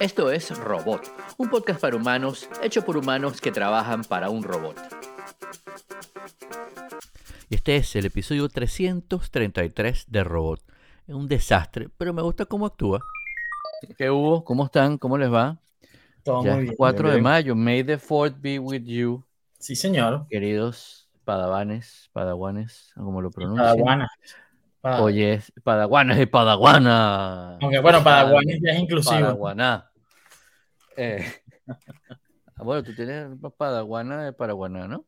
Esto es Robot, un podcast para humanos hecho por humanos que trabajan para un robot. Y este es el episodio 333 de Robot. Es un desastre, pero me gusta cómo actúa. ¿Qué hubo? ¿Cómo están? ¿Cómo les va? Todo Ya muy bien. 4 muy de bien. mayo. May the 4th be with you, Sí, señor. queridos padawanes, padawanes, como lo pronuncian. Padawana. Oye, es padawanes y padawana. Aunque bueno, Padawana ya es inclusivo. Padaguaná. Eh, ah, bueno, tú tienes padaguana de Paraguaná, ¿no?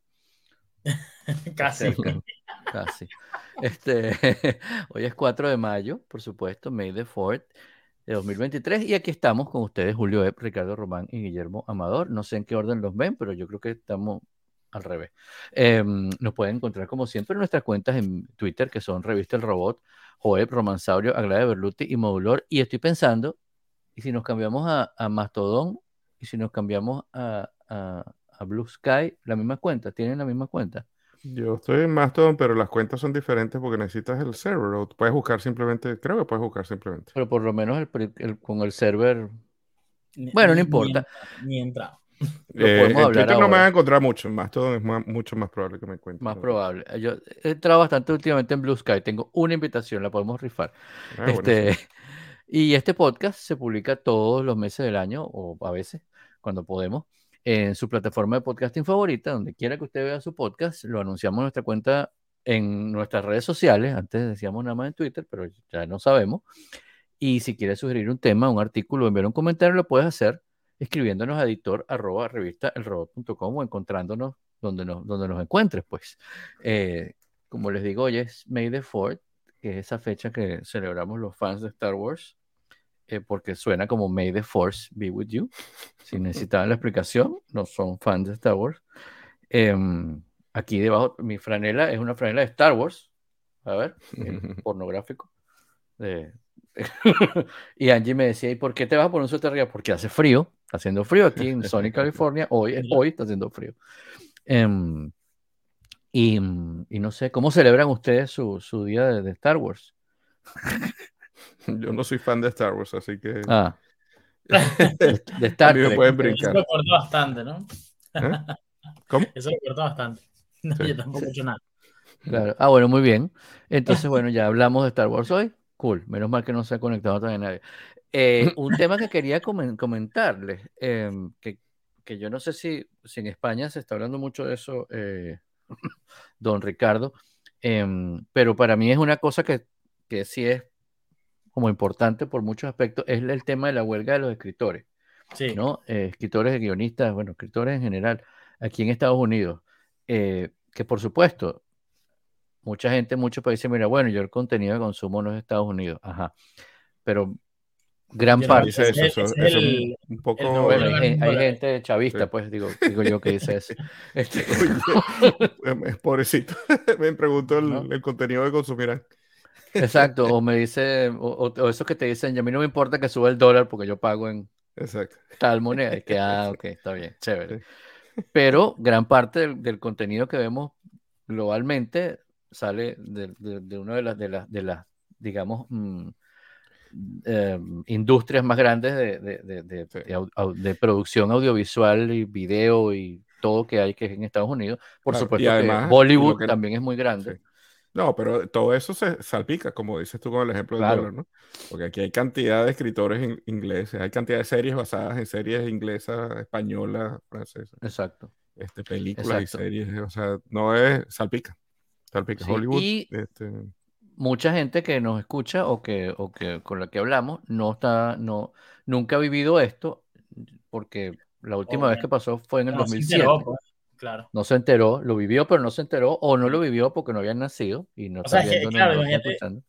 Casi. Cerca, casi. Este, hoy es 4 de mayo, por supuesto, May the 4th de 2023. Y aquí estamos con ustedes, Julio Epp, Ricardo Román y Guillermo Amador. No sé en qué orden los ven, pero yo creo que estamos al revés. Em, nos pueden encontrar, como siempre, en nuestras cuentas en Twitter, que son Revista El Robot, Joep, Romansaurio, Aglaya Berluti y Modulor. Y estoy pensando, ¿y si nos cambiamos a, a Mastodon? ¿Y si nos cambiamos a, a, a Blue Sky? ¿La misma cuenta? ¿Tienen la misma cuenta? Yo estoy en Mastodon, pero las cuentas son diferentes porque necesitas el server. O puedes buscar simplemente, creo que puedes buscar simplemente. Pero por lo menos el pri- el- con el server Ni- Bueno, no importa. Ni, ni entrado. lo Eh, podemos en hablar Twitter no me ahora. van a encontrar mucho. En Mastodon es ma- mucho más probable que me encuentren. Más probable. Yo he entrado bastante últimamente en Blue Sky. Tengo una invitación, la podemos rifar. Ah, Este, y este podcast se publica todos los meses del año, o a veces, cuando podemos, en su plataforma de podcasting favorita, donde quiera que usted vea su podcast, lo anunciamos en nuestra cuenta en nuestras redes sociales. Antes decíamos nada más en Twitter, pero ya no sabemos. Y si quieres sugerir un tema, un artículo, enviar un comentario, lo puedes hacer escribiéndonos a editor arroba revista elrobot.com o encontrándonos donde nos, donde nos encuentres, pues. Eh, como les digo, hoy es May the 4th, que es esa fecha que celebramos los fans de Star Wars, eh, porque suena como May the Force be with you. Si necesitaban la explicación, no son fans de Star Wars. Em, aquí debajo, mi franela es una franela de Star Wars. A ver, pornográfico. y Angie me decía, ¿y por qué te vas a poner un suéter arriba? Porque hace frío, está haciendo frío aquí en Sony, California. Hoy, hoy está haciendo frío. Em, y, y no sé, ¿cómo celebran ustedes su, su día de, de Star Wars? Yo no soy fan de Star Wars, así que Ah, de, Star me Trek. Eso lo corto bastante, ¿no? ¿Eh? ¿Cómo? Eso lo corto bastante. No, Sí. yo tampoco he hecho nada. Claro. Ah, bueno, muy bien. Entonces, bueno, ya hablamos de Star Wars hoy. Cool. Menos mal que no se ha conectado todavía nadie. Eh, un tema que quería comen- comentarles, em, que, que yo no sé si, si en España se está hablando mucho de eso, eh, don Ricardo, em, pero para mí es una cosa que, que sí es como importante por muchos aspectos, es el tema de la huelga de los escritores. Sí. ¿no? Eh, escritores, guionistas, bueno, escritores en general, aquí en Estados Unidos, que por supuesto, mucha gente en muchos países, mira, bueno, yo el contenido de consumo no es de Estados Unidos, ajá, pero gran Yo parte, Dice eso, eso, es eso el- un, un poco. el bueno, hay, hay gente chavista, Sí. pues digo, digo yo que dice eso. Este, Es pobrecito. me pregunto el, ¿No? el contenido que consumirán. exacto, o me dice, o, o- esos que te dicen, y a mí no me importa que suba el dólar porque yo pago en Exacto. tal moneda, y que, ah, ok, está bien, chévere. Pero gran parte del, del contenido que vemos globalmente sale de, de- de una de las, de las, de las digamos, mm, eh, industrias más grandes de, de- de- Sí. producción audiovisual y video y todo que hay que es en Estados Unidos. Por Claro, y supuesto que además, Bollywood que- también es muy grande. Sí. No, pero todo eso se salpica, como dices tú con el ejemplo del Claro. dólar, ¿no? Porque aquí hay cantidad de escritores in- ingleses, hay cantidad de series basadas en series inglesas, españolas, francesas, Exacto. este, películas Exacto. y series, o sea, no es salpica, salpica. Sí, Hollywood, y- este, mucha gente que nos escucha o que, o que con la que hablamos no está, no, nunca ha vivido esto, porque la última vez que pasó fue en el No se 2007. enteró, pues, Claro. No se enteró, lo vivió, pero no se enteró, o no lo vivió porque no habían nacido y no O está es que, viendo ni claro, escuchando.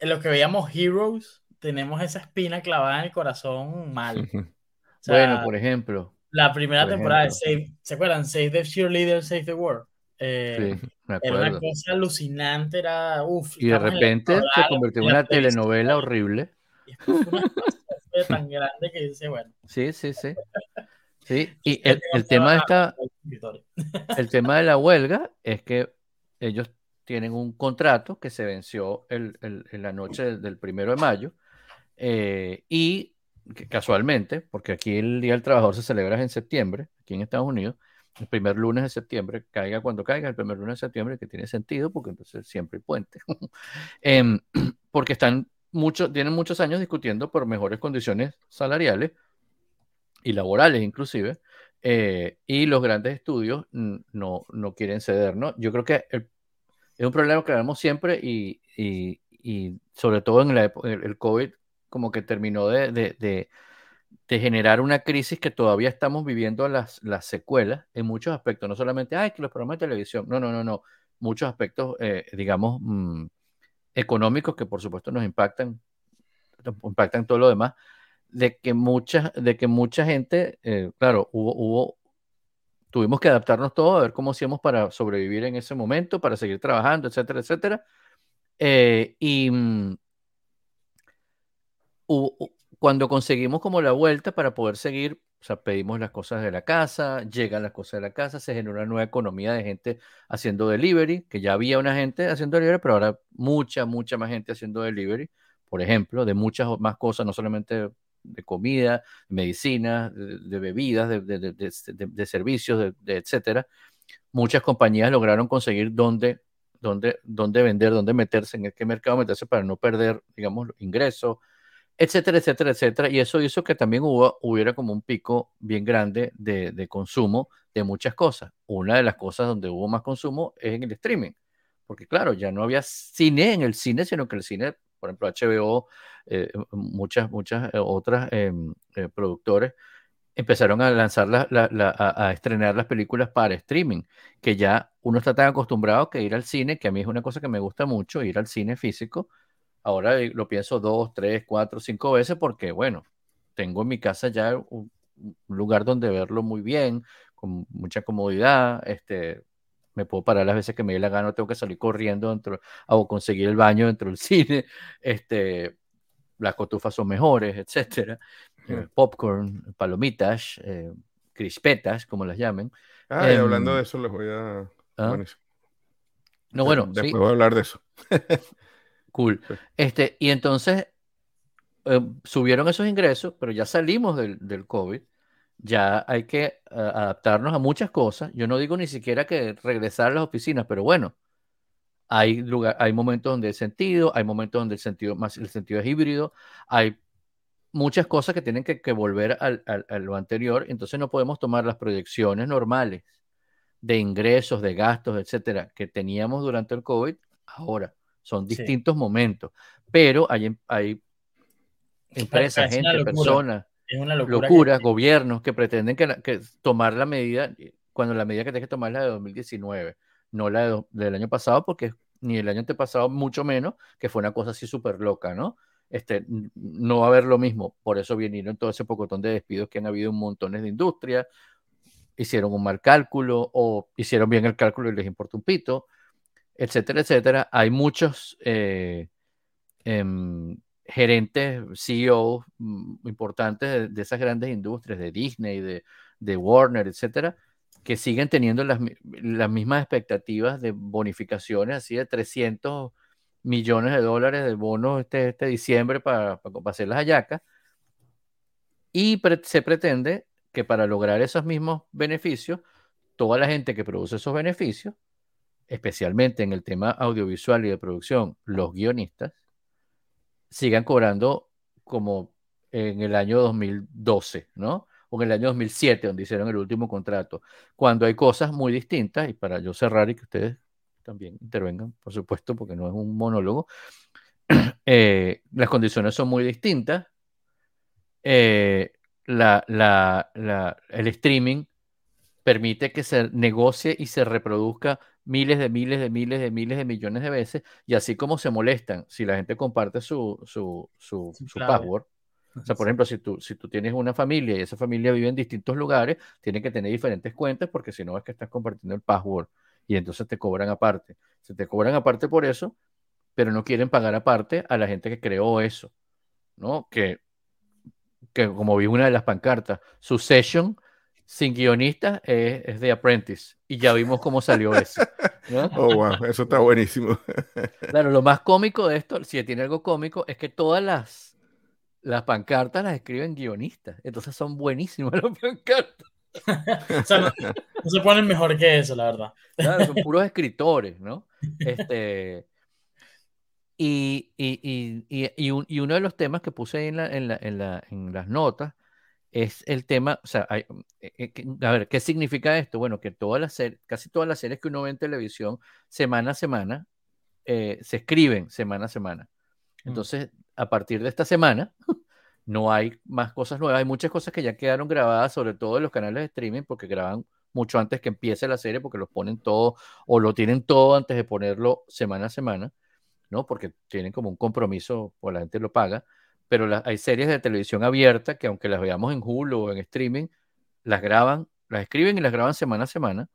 En lo que veíamos Heroes, tenemos esa espina clavada en el corazón mal. O sea, Bueno, por ejemplo, la primera por temporada de ejemplo. Save, ¿se acuerdan? Save the Cheerleader, Save the World. Eh, sí, me Era una acuerdo. cosa alucinante, era uff. Y de repente se convirtió en una telenovela horrible. Y fue una catástrofe tan grande que dice, bueno. Sí, sí, sí. Sí, y el, el tema de esta, el tema de la huelga es que ellos tienen un contrato que se venció el- el- en la noche del, del primero de mayo eh, y casualmente, porque aquí el Día del Trabajador se celebra en septiembre, aquí en Estados Unidos, el primer lunes de septiembre, caiga cuando caiga, el primer lunes de septiembre, que tiene sentido, porque entonces siempre hay puente. Em, porque están muchos, tienen muchos años discutiendo por mejores condiciones salariales y laborales inclusive, eh, y los grandes estudios no, no quieren ceder, ¿no? Yo creo que es un problema que vemos siempre y, y, y, sobre todo en la, el, el COVID como que terminó de, de, de, de, generar una crisis que todavía estamos viviendo las, las secuelas en muchos aspectos, no solamente, ay, que los programas de televisión, no, no, no, no, muchos aspectos, eh, digamos, mmm, económicos que por supuesto nos impactan, impactan todo lo demás, de que mucha, de que mucha gente, eh, claro, hubo, hubo, tuvimos que adaptarnos todos a ver cómo hacíamos para sobrevivir en ese momento, para seguir trabajando, etcétera, etcétera. Eh, y um, hubo, cuando conseguimos como la vuelta para poder seguir, o sea, pedimos las cosas de la casa, llegan las cosas de la casa, se genera una nueva economía de gente haciendo delivery, que ya había una gente haciendo delivery, pero ahora mucha, mucha más gente haciendo delivery, por ejemplo, de muchas más cosas, no solamente de comida, medicina, de, de bebidas, de, de, de servicios, de, etcétera. Muchas compañías lograron conseguir dónde, dónde, dónde vender, dónde meterse, en qué mercado meterse para no perder, digamos, ingresos, etcétera, etcétera, etcétera. Y eso hizo que también hubo, hubiera como un pico bien grande de, de, consumo de muchas cosas. Una de las cosas donde hubo más consumo es en el streaming, porque claro, ya no había cine en el cine, sino que el cine, por ejemplo, HBO, eh, muchas, muchas eh, otras eh, eh, productores empezaron a lanzar la, la, la, a, a, estrenar las películas para streaming, que ya uno está tan acostumbrado que ir al cine, que a mí es una cosa que me gusta mucho, ir al cine físico, Ahora lo pienso dos, tres, cuatro, cinco veces porque, bueno, tengo en mi casa ya un, lugar donde verlo muy bien, con mucha comodidad, este, me puedo parar las veces que me dé la gana, no tengo que salir corriendo dentro, o conseguir el baño dentro del cine, este, las cotufas son mejores, etcétera, eh, popcorn, palomitas, eh, crispetas, como las llamen. Ah, y hablando de eso, les voy a... ¿Ah? No, bueno, después sí. voy a hablar de eso. Cool. Este, y entonces eh, subieron esos ingresos, pero ya salimos del, del COVID. Ya hay que uh, adaptarnos a muchas cosas. Yo no digo ni siquiera que regresar a las oficinas, pero bueno, hay, lugar, hay momentos donde hay sentido, hay momentos donde el sentido, más, el sentido es híbrido, hay muchas cosas que tienen que, que volver al, al, a lo anterior, entonces no podemos tomar las proyecciones normales de ingresos, de gastos, etcétera, que teníamos durante el COVID ahora. Son distintos sí. momentos, pero hay, hay empresas, es gente, personas, locura locuras, que... gobiernos que pretenden que, que, tomar la medida, cuando la medida que tienes que tomar es la de 2019, no la de, del año pasado, porque ni el año antepasado, mucho menos, que fue una cosa así súper loca, ¿no? Este, no va a haber lo mismo, por eso vinieron todo ese pocotón de despidos que han habido en montones de industrias, hicieron un mal cálculo o hicieron bien el cálculo y les importa un pito etcétera, etcétera. Hay muchos eh, eh, gerentes, CEOs mm, importantes de, esas grandes industrias, de Disney, de, de Warner, etcétera, que siguen teniendo las, las, mismas expectativas de bonificaciones, así de 300 millones de dólares de bonos este, este diciembre para, para, hacer las hallacas. Y se pretende que para lograr esos mismos beneficios, toda la gente que produce esos beneficios especialmente en el tema audiovisual y de producción, los guionistas sigan cobrando como en el año 2012, ¿no? O en el año 2007, donde hicieron el último contrato, cuando hay cosas muy distintas, y para yo cerrar y que ustedes también intervengan, por supuesto, porque no es un monólogo, eh, las condiciones son muy distintas, eh, la, la, la, el streaming permite que se negocie y se reproduzca miles de miles de miles de miles de millones de veces, y así como se molestan si la gente comparte su, su, su, sí, su claro. password. O sea, por ejemplo, si tú, si tú tienes una familia y esa familia vive en distintos lugares, tiene que tener diferentes cuentas porque si no es que estás compartiendo el password y entonces te cobran aparte. Se te cobran aparte por eso, pero no quieren pagar aparte a la gente que creó eso, ¿no? Que, que como vi una de las pancartas, su session sin guionistas es, es The Apprentice. Y ya vimos cómo salió eso. ¿no? Oh, wow, eso está buenísimo. claro, lo más cómico de esto, si tiene algo cómico, es que todas las, las pancartas las escriben guionistas, entonces son buenísimas las pancartas. O sea, no, no se ponen mejor que eso, la verdad. Claro, son puros escritores, ¿no? Este, y, y, y, y, y un- y uno de los temas que puse ahí en, la- en, la- en la- en las notas es el tema, o sea, hay- eh, eh, a ver, ¿qué significa esto? Bueno, que todas las casi todas las series que uno ve en televisión, semana a semana, eh, se escriben semana a semana. Mm. Entonces, a partir de esta semana, no hay más cosas nuevas. Hay muchas cosas que ya quedaron grabadas, sobre todo en los canales de streaming, porque graban mucho antes que empiece la serie, porque los ponen todo o lo tienen todo antes de ponerlo semana a semana, ¿no? Porque tienen como un compromiso, o la gente lo paga. Pero la- hay series de televisión abierta que, aunque las veamos en Hulu o en streaming, las graban, las escriben y las graban semana a semana,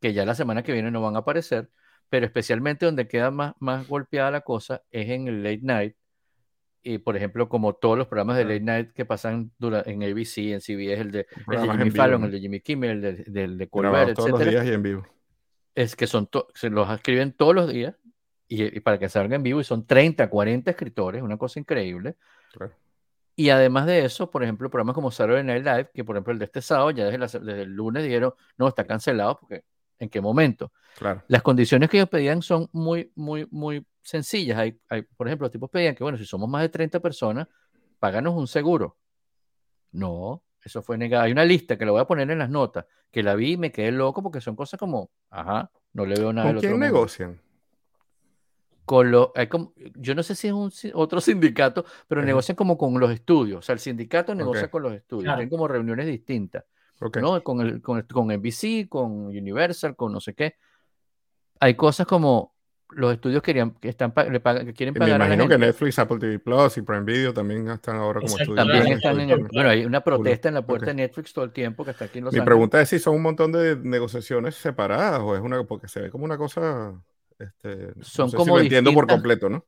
que ya la semana que viene no van a aparecer, pero especialmente donde queda más, más golpeada la cosa es en el late night y por ejemplo, como todos los programas de late night que pasan en ABC, en CBS, el de, el de Jimmy vivo, Fallon, ¿no? el de Jimmy Kimmel, el de, del de Colbert, todos los días y en vivo. es que son se los escriben todos los días y, y para que salga en vivo y son 30, 40 escritores, una cosa increíble. Claro. Y además de eso, por ejemplo, programas como Saturday Night Live, que por ejemplo el de este sábado, ya desde, la- desde el lunes dijeron, no, está cancelado, porque ¿en qué momento? Claro. Las condiciones que ellos pedían son muy, muy, muy sencillas. Hay, hay, por ejemplo, los tipos pedían que, bueno, si somos más de 30 personas, páganos un seguro. No, eso fue negado. Hay una lista que la voy a poner en las notas, que la vi y me quedé loco porque son cosas como, ajá, no le veo nada ¿Con del quién otro mundo. Con lo, hay como- yo no sé si es un, otro sindicato, pero Ajá. negocian como con los estudios. O sea, el sindicato negocia Ok. con los estudios. Claro. Tienen como reuniones distintas. Ok. ¿no? Con, el, con, el- con NBC, con Universal, con no sé qué. Hay cosas como los estudios querían, que, están, le pagan- que quieren Y me pagar a la imagino que gente. Netflix, Apple TV Plus y Prime Video también están ahora como estudios. También están en el, bueno, hay una protesta en la puerta Ok. de Netflix todo el tiempo que está aquí en Los Mi Ángeles. pregunta es si son un montón de negociaciones separadas o es una, porque se ve como una cosa, este, no Son sé si como lo entiendo por distintas- completo, ¿no?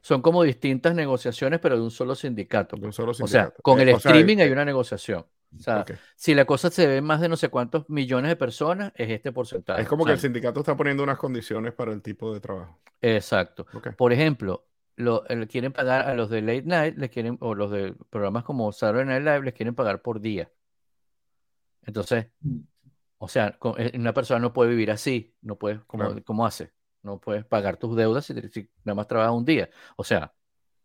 Son como distintas negociaciones, pero de un solo sindicato. De un solo O sea, con Eh, el o sea, streaming hay eh, una negociación. O sea, si la cosa se ve más de no sé cuántos millones de personas, es este porcentaje. Es como que el sindicato está poniendo unas condiciones para el tipo de trabajo. Exacto. Por ejemplo, lo, le quieren pagar a los de late night, les quieren, o los de programas como Saturday Night Live, les quieren pagar por día. Entonces, o sea, eh, una persona no puede vivir así, no puedes, ¿cómo, Claro. cómo hace? No puedes pagar tus deudas si, nada más trabajas un día. O sea,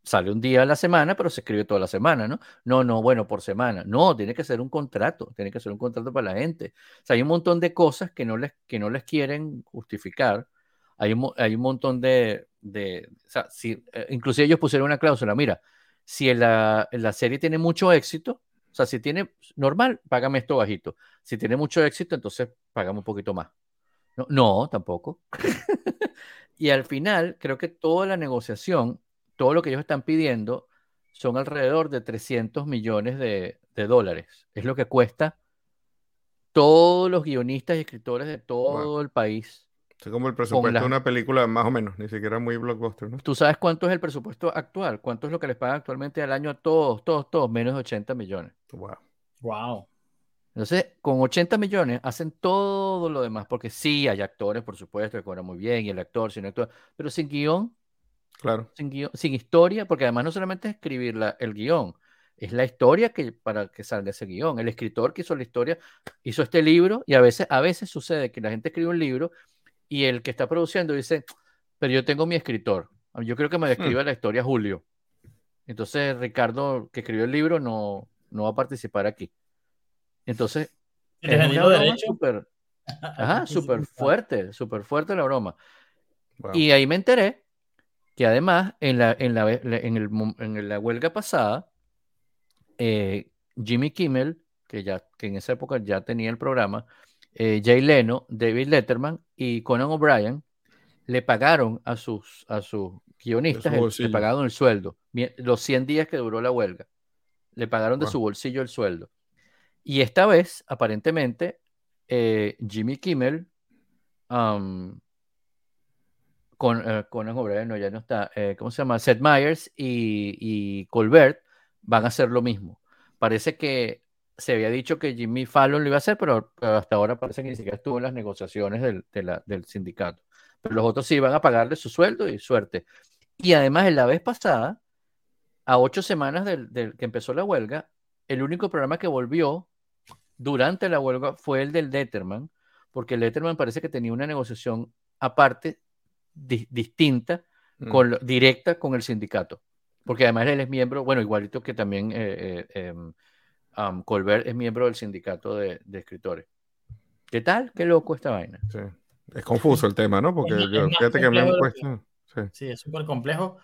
sale un día a la semana, pero se escribe toda la semana, ¿no? No, no, bueno, por semana. No, tiene que ser un contrato, tiene que ser un contrato para la gente. O sea, hay un montón de cosas que no les, que no les quieren justificar. Hay un, hay un montón de, de o sea, si, eh, inclusive ellos pusieron una cláusula, mira, si la, la serie tiene mucho éxito, o sea, si tiene normal, págame esto bajito. Si tiene mucho éxito, entonces págame un poquito más. No, no, tampoco. y al final, creo que toda la negociación, todo lo que ellos están pidiendo, son alrededor de 300 millones de, de dólares. Es lo que cuesta todos los guionistas y escritores de todo el país. Es como el presupuesto la- de una película más o menos, ni siquiera muy blockbuster, ¿no? ¿Tú sabes cuánto es el presupuesto actual? ¿Cuánto es lo que les pagan actualmente al año a todos, todos, todos? Menos de 80 millones. Wow. Wow. Entonces, con 80 millones hacen todo lo demás, porque sí, hay actores, por supuesto, que cobran muy bien, y el actor, sin actor, pero sin guion, Claro. sin guion, sin historia, porque además no solamente es escribir la- el guion, es la historia que, para que salga ese guion. El escritor que hizo la historia hizo este libro, y a veces, a veces sucede que la gente escribe un libro y el que está produciendo dice, pero yo tengo mi escritor, yo creo que me describa la historia Julio. Entonces, Ricardo, que escribió el libro, no, no va a participar aquí. Entonces, ¿Tienes es una broma súper, ajá, súper fuerte, súper fuerte la broma. Wow. Y ahí me enteré que además en la, en la, en el en la huelga pasada, eh, Jimmy Kimmel, que, ya, que en esa época ya tenía el programa, eh, Jay Leno, David Letterman y Conan O'Brien le pagaron a sus, a sus guionistas, el- le pagaron el sueldo, los 100 días que duró la huelga. Le pagaron de su bolsillo el sueldo. Y esta vez, aparentemente, eh, Jimmy Kimmel, am, con, eh, Conan no, ya no está, eh, ¿cómo se llama? Seth Meyers y, Colbert van a hacer lo mismo. Parece que se había dicho que Jimmy Fallon lo iba a hacer, pero, hasta ahora parece que ni siquiera estuvo en las negociaciones del, del sindicato. Pero los otros sí van a pagarle su sueldo y suerte. Y además, en la vez pasada, a ocho semanas del, del que empezó la huelga, el único programa que volvió durante la huelga fue el del Letterman, porque el Letterman parece que tenía una negociación aparte, di- distinta, Mm. con, directa con el sindicato. Porque además él es miembro, bueno, igualito que también eh, eh, em, um, Colbert es miembro del sindicato de, de escritores. ¿Qué tal? Qué loco esta vaina. Sí. Es confuso el tema, ¿no? Porque Es más- yo, es más fíjate que me de lo puesto. Sí. Sí, es súper complejo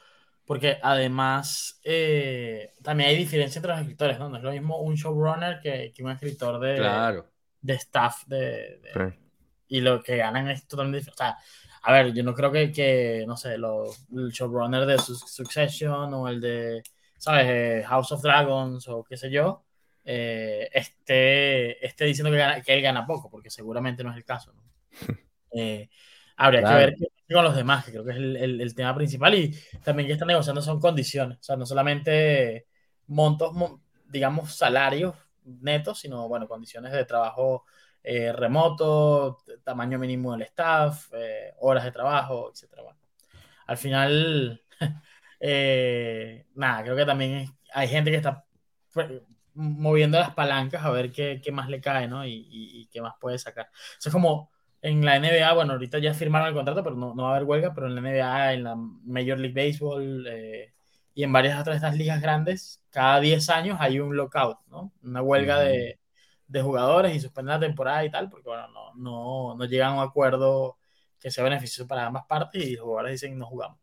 porque además eh, también hay diferencia entre los escritores, ¿no? No es lo mismo un showrunner que, que un escritor de, Claro. de staff de, de- Sí. y lo que ganan es totalmente diferente. O sea, a ver, yo no creo que, que no sé, lo- el showrunner de Su- Succession o el de, ¿sabes? Eh, House of Dragons o qué sé yo, eh, esté, esté diciendo que, gana- que él gana poco, porque seguramente no es el caso, ¿no? Eh, habría Claro. que ver con los demás, que creo que es el, el- el tema principal, y también que están negociando son condiciones, o sea, no solamente montos, mo- digamos, salarios netos, sino, bueno, condiciones de trabajo eh, remoto, tamaño mínimo del staff, eh, horas de trabajo, etc. Bueno, al final, eh, nada, creo que también hay gente que está pues, moviendo las palancas a ver qué, qué más le cae, ¿no? Y, y- y qué más puede sacar. Eso es como en la NBA, bueno, ahorita ya firmaron el contrato, pero no, no va a haber huelga, pero en la NBA, en la Major League Baseball eh, y en varias otras de estas ligas grandes, cada 10 años hay un lockout, ¿no? Una huelga Ujú. de, de jugadores y suspenden la temporada y tal, porque bueno, no, no, no llegan a un acuerdo que sea beneficioso para ambas partes y los jugadores dicen no jugamos.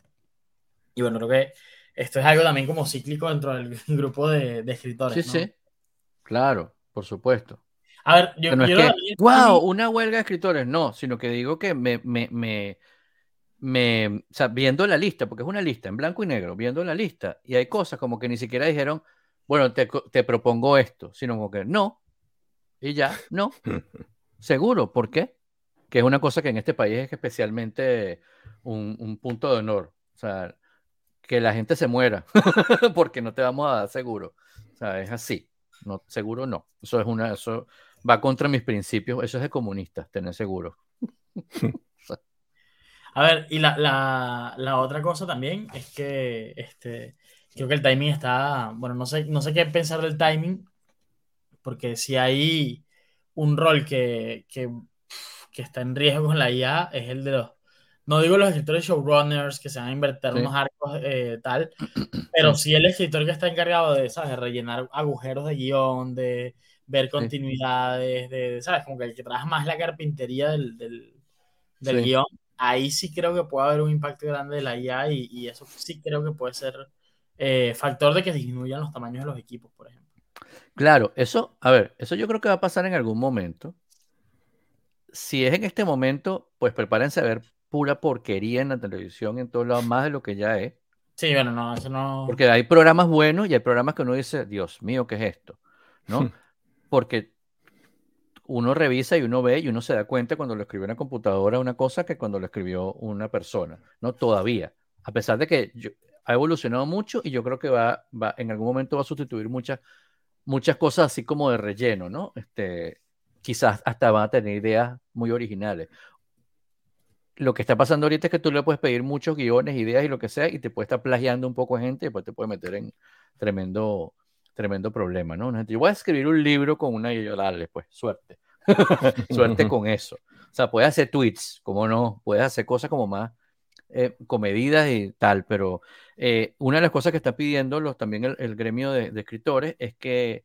Y bueno, creo que esto es algo también como cíclico dentro del grupo de, de escritores. Sí, ¿no? sí. Claro, por supuesto. A ver, yo, no es yo que, wow, una huelga de escritores, no, sino que digo que me, me, me, me, o sea, viendo la lista, porque es una lista en blanco y negro, viendo la lista, y hay cosas como que ni siquiera dijeron, bueno, te, te propongo esto, sino como que no, y ya, no, seguro, ¿por qué? Que es una cosa que en este país es especialmente un, un punto de honor, o sea, que la gente se muera, porque no te vamos a dar seguro, o sea, es así, no, seguro no, eso es una, eso va contra mis principios, eso es de comunistas, tener seguro. A ver, y la, la, la otra cosa también es que este, creo que el timing está, bueno, no sé, no sé qué pensar del timing, porque si hay un rol que, que, que está en riesgo con la IA, es el de los, no digo los escritores showrunners que se van a invertir Sí. unos arcos eh, tal, pero sí el escritor que está encargado de, ¿sabes? de rellenar agujeros de guion, de ver continuidades, de, ¿sabes? Como que el que trabaja más la carpintería del, del, del Sí. guion, ahí sí creo que puede haber un impacto grande de la IA y, y eso sí creo que puede ser eh, factor de que disminuyan los tamaños de los equipos, por ejemplo. Claro, eso, a ver, eso yo creo que va a pasar en algún momento. Si es en este momento, pues prepárense a ver pura porquería en la televisión en todos lados, más de lo que ya es. Sí, bueno, no, eso no. Porque hay programas buenos y hay programas que uno dice, Dios mío, ¿qué es esto? ¿No? Porque uno revisa y uno ve y uno se da cuenta cuando lo escribió una computadora una cosa que cuando lo escribió una persona, ¿no? Todavía. A pesar de que ha evolucionado mucho y yo creo que va, va, en algún momento va a sustituir muchas, muchas cosas así como de relleno, ¿no? Este, quizás hasta van a tener ideas muy originales. Lo que está pasando ahorita es que tú le puedes pedir muchos guiones, ideas y lo que sea, y te puede estar plagiando un poco de gente y después te puede meter en tremendo, tremendo problema, ¿no? Una gente, Yo voy a escribir un libro con una y yo, dale, pues, suerte. suerte con eso. O sea, puedes hacer tweets, como no, puedes hacer cosas como más eh, comedidas y tal, pero eh, una de las cosas que está pidiendo los, también el, el gremio de, de escritores es que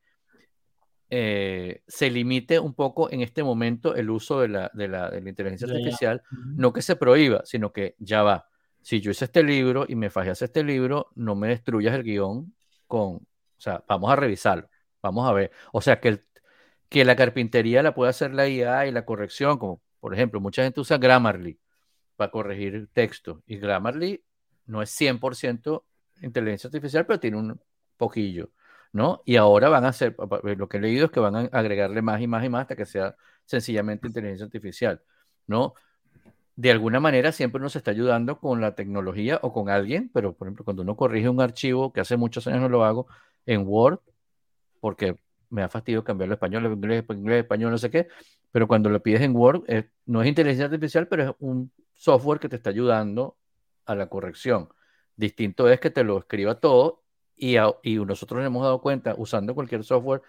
eh, se limite un poco en este momento el uso de la, de la, de la inteligencia artificial, no que se prohíba, sino que ya va. Si yo hice este libro y me fajeas este libro, no me destruyas el guion con, o sea, vamos a revisarlo, vamos a ver. O sea, que, que la carpintería la puede hacer la IA y la corrección, como por ejemplo, mucha gente usa Grammarly para corregir texto y Grammarly no es 100% inteligencia artificial, pero tiene un poquillo, ¿no? Y ahora van a hacer, lo que he leído es que van a agregarle más y más y más hasta que sea sencillamente inteligencia artificial, ¿no? De alguna manera siempre uno se está ayudando con la tecnología o con alguien, pero por ejemplo, cuando uno corrige un archivo, que hace muchos años no lo hago, en Word, porque me da fastidio cambiarlo a español, inglés, inglés, español, no sé qué, pero cuando lo pides en Word, eh, no es inteligencia artificial, pero es un software que te está ayudando a la corrección. Distinto es que te lo escriba todo y, y nosotros nos hemos dado cuenta usando cualquier software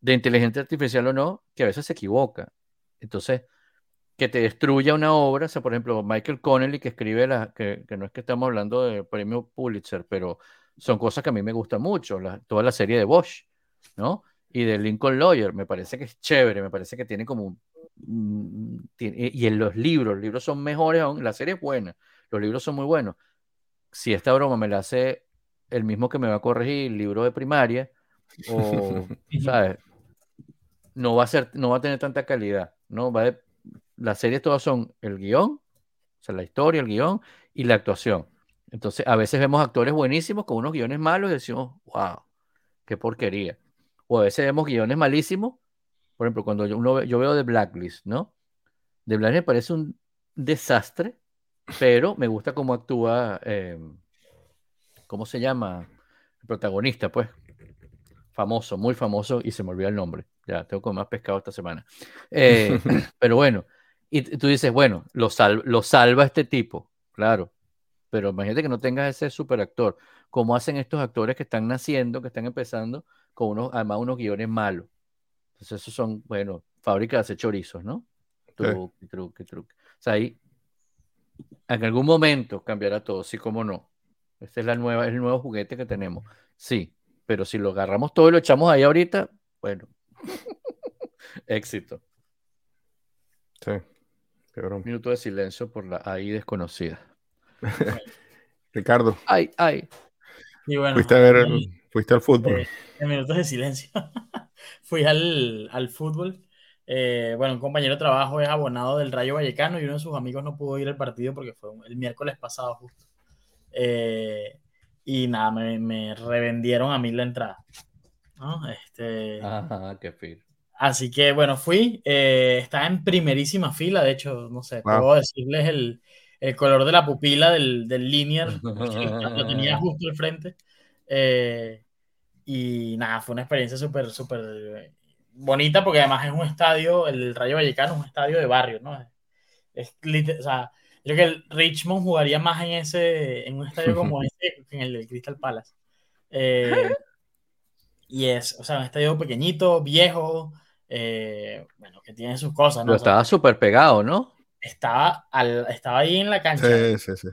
de inteligencia artificial o no, que a veces se equivoca. Entonces, que te destruya una obra, o sea, por ejemplo, Michael Connelly que escribe la, que, que no es que estamos hablando de premio Pulitzer, pero son cosas que a mí me gustan mucho, la, toda la serie de Bosch, ¿no? Y de Lincoln Lawyer, me parece que es chévere, me parece que tiene como un, y en los libros, los libros son mejores aún, la serie es buena, los libros son muy buenos. Si esta broma me la hace el mismo que me va a corregir el libro de primaria, o, ¿sabes? No va a ser, no va a tener tanta calidad, ¿no? Va a, las series todas son el guion, o sea, la historia, el guion y la actuación. Entonces, a veces vemos actores buenísimos con unos guiones malos y decimos, wow, qué porquería. O a veces vemos guiones malísimos. Por ejemplo, cuando yo, uno, yo veo The Blacklist, ¿no? The Blacklist me parece un desastre, pero me gusta cómo actúa, eh, ¿cómo se llama? El protagonista, pues. Famoso, muy famoso, y se me olvidó el nombre. Ya, tengo como más pescado esta semana. Eh, pero bueno, y tú dices, bueno, lo, lo salva este tipo, claro. Pero imagínate que no tengas ese super actor. Como hacen estos actores que están naciendo, que están empezando, con unos, además unos guiones malos. Entonces, esos son, bueno, fábricas de chorizos, ¿no? Truque, truque, truque. O sea, ahí en algún momento cambiará todo, sí como no. Este es la nueva, el nuevo juguete que tenemos. Sí, pero si lo agarramos todo y lo echamos ahí ahorita, bueno, éxito. Sí. Un minuto de silencio por la ahí desconocida. Ricardo. Ay, ay. fuiste a ver, fuiste al fútbol. Eh, en minutos de silencio. Fui al, al fútbol. Eh, bueno, un compañero de trabajo es abonado del Rayo Vallecano y uno de sus amigos no pudo ir al partido porque fue el miércoles pasado justo. Eh, y nada, me, me, revendieron a mí la entrada. ¿no? Este, Ajá, qué fin. Así que bueno, fui, eh, estaba en primerísima fila, de hecho, no sé, puedo decirles el, el, color de la pupila del, del linear, lo tenía justo al frente. Eh, y nada, fue una experiencia súper, súper bonita porque además es un estadio, el Rayo Vallecano es un estadio de barrio, ¿no? Es, o sea, yo creo que el Richmond jugaría más en ese, en un estadio como ese que en el del Crystal Palace. Eh, y es, o sea, un estadio pequeñito, viejo, eh, bueno, que tiene sus cosas, ¿no? Pero estaba súper pegado, ¿no? Estaba, al, estaba ahí en la cancha. Sí, sí, sí.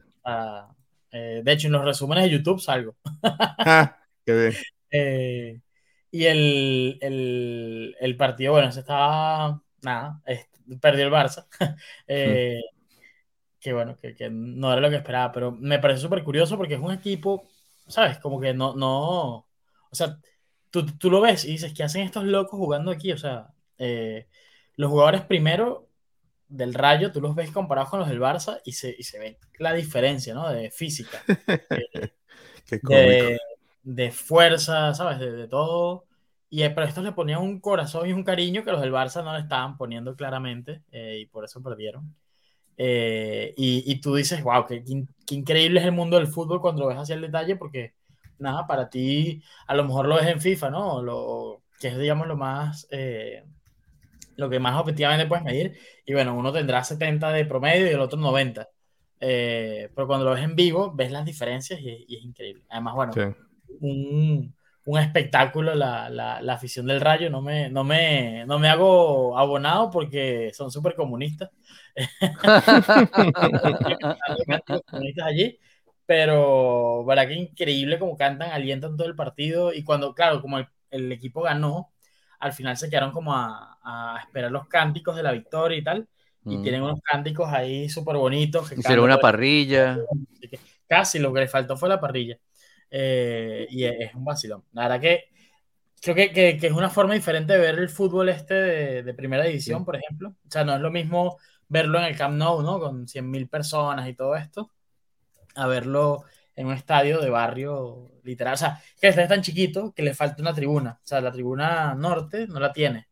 Eh, de hecho, en los resúmenes de YouTube salgo. ah, qué bien. Eh, y el, el, el, partido, bueno, se estaba, nada, perdió el Barça. eh, que bueno, que, que, no era lo que esperaba, pero me parece súper curioso porque es un equipo, ¿sabes? Como que no, no, o sea, tú, tú lo ves y dices, ¿qué hacen estos locos jugando aquí? O sea, eh, los jugadores primero del Rayo, tú los ves comparados con los del Barça y se, y se ve la diferencia, ¿no? De física, de, de, de, fuerza, ¿sabes? De, de todo. Y, pero estos le ponían un corazón y un cariño que los del Barça no le estaban poniendo claramente eh, y por eso perdieron. Eh, y, y, tú dices, wow, qué, qué, increíble es el mundo del fútbol cuando lo ves hacia el detalle, porque nada, para ti a lo mejor lo ves en FIFA, ¿no? Lo, que es, digamos, lo más, eh, lo que más objetivamente puedes medir. Y bueno, uno tendrá 70 de promedio y el otro 90. Eh, pero cuando lo ves en vivo, ves las diferencias y, y es increíble. Además, bueno, sí. un, un, espectáculo la, la, la, afición del Rayo. No me, no, me, no me hago abonado porque son súper comunistas. comunistas allí pero verdad que increíble como cantan, alientan todo el partido y cuando, claro, como el, el equipo ganó, al final se quedaron como a, a, esperar los cánticos de la victoria y tal, y mm. tienen unos cánticos ahí súper bonitos. Hicieron una parrilla. Casi lo que le faltó fue la parrilla. Eh, y es, un vacilón. La verdad que creo que, que, que, es una forma diferente de ver el fútbol este de, de primera división, sí. por ejemplo. O sea, no es lo mismo verlo en el Camp Nou, ¿no? Con 100.000 personas y todo esto a verlo en un estadio de barrio literal. O sea, que el estadio es tan chiquito que le falta una tribuna. O sea, la tribuna norte no la tiene,